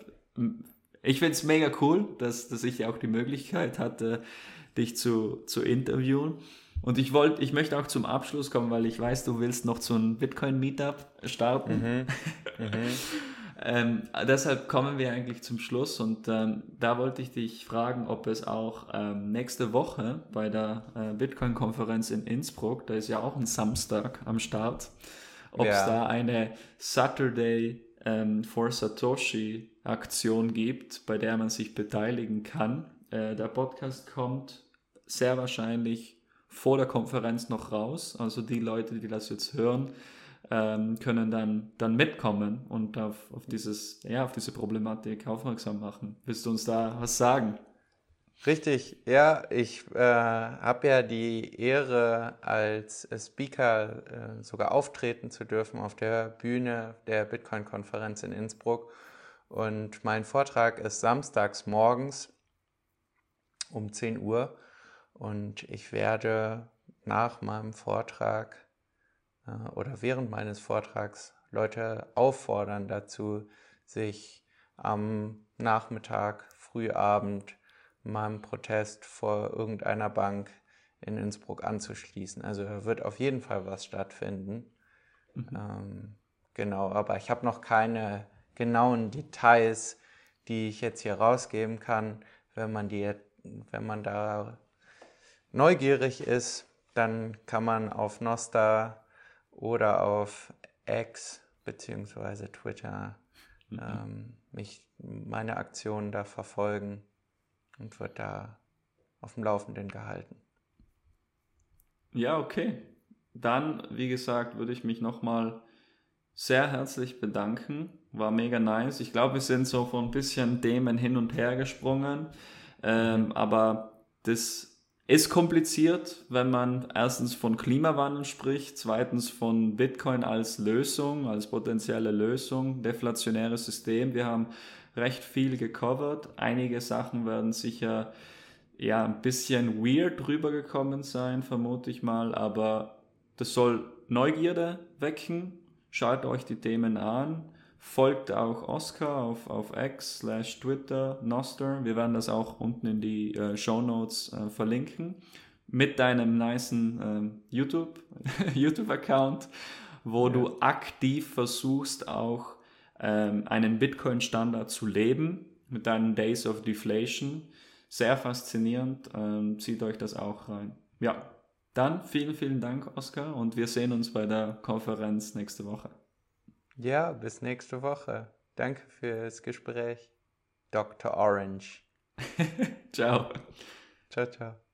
ich finde es mega cool, dass, dass ich auch die Möglichkeit hatte, dich zu, zu interviewen. Und ich wollte, ich möchte auch zum Abschluss kommen, weil ich weiß, du willst noch zu einem Bitcoin-Meetup starten. Mhm. Mhm. Ähm, deshalb kommen wir eigentlich zum Schluss und ähm, da wollte ich dich fragen, ob es auch ähm, nächste Woche bei der äh, Bitcoin-Konferenz in Innsbruck, da ist ja auch ein Samstag am Start, ob ja. es da eine Saturday ähm, for Satoshi Aktion gibt, bei der man sich beteiligen kann. Äh, der Podcast kommt sehr wahrscheinlich vor der Konferenz noch raus, also die Leute, die das jetzt hören, ähm, können dann, dann mitkommen und auf, auf, dieses, ja, auf diese Problematik aufmerksam machen. Willst du uns da was sagen? Richtig, ja, ich äh, habe ja die Ehre, als Speaker äh, sogar auftreten zu dürfen auf der Bühne der Bitcoin-Konferenz in Innsbruck. Und mein Vortrag ist samstags morgens um 10 Uhr. Und ich werde nach meinem Vortrag oder während meines Vortrags Leute auffordern dazu, sich am Nachmittag, Frühabend meinem Protest vor irgendeiner Bank in Innsbruck anzuschließen. Also wird auf jeden Fall was stattfinden. Mhm. Ähm, genau, aber ich habe noch keine genauen Details, die ich jetzt hier rausgeben kann. Wenn man, die, wenn man da neugierig ist, dann kann man auf Nosta oder auf X bzw. Twitter mhm. ähm, mich, meine Aktionen da verfolgen und wird da auf dem Laufenden gehalten. Ja, okay. Dann, wie gesagt, würde ich mich nochmal sehr herzlich bedanken. War mega nice. Ich glaube, wir sind so von ein bisschen Themen hin und her gesprungen. Ähm, aber das ist kompliziert, wenn man erstens von Klimawandel spricht, zweitens von Bitcoin als Lösung, als potenzielle Lösung, deflationäres System. Wir haben recht viel gecovert. Einige Sachen werden sicher ja ein bisschen weird rübergekommen sein, vermute ich mal, aber das soll Neugierde wecken. Schaut euch die Themen an. Folgt auch Oscar auf, auf X slash Twitter, Noster. Wir werden das auch unten in die äh, Show Notes äh, verlinken. Mit deinem nicen ähm, YouTube, YouTube-Account, wo ja. du aktiv versuchst, auch ähm, einen Bitcoin-Standard zu leben mit deinen Days of Deflation. Sehr faszinierend. Ähm, zieht euch das auch rein. Ja, dann vielen, vielen Dank, Oscar, und wir sehen uns bei der Konferenz nächste Woche. Ja, bis nächste Woche. Danke fürs Gespräch. Dr. Orange. ciao. Ciao, ciao.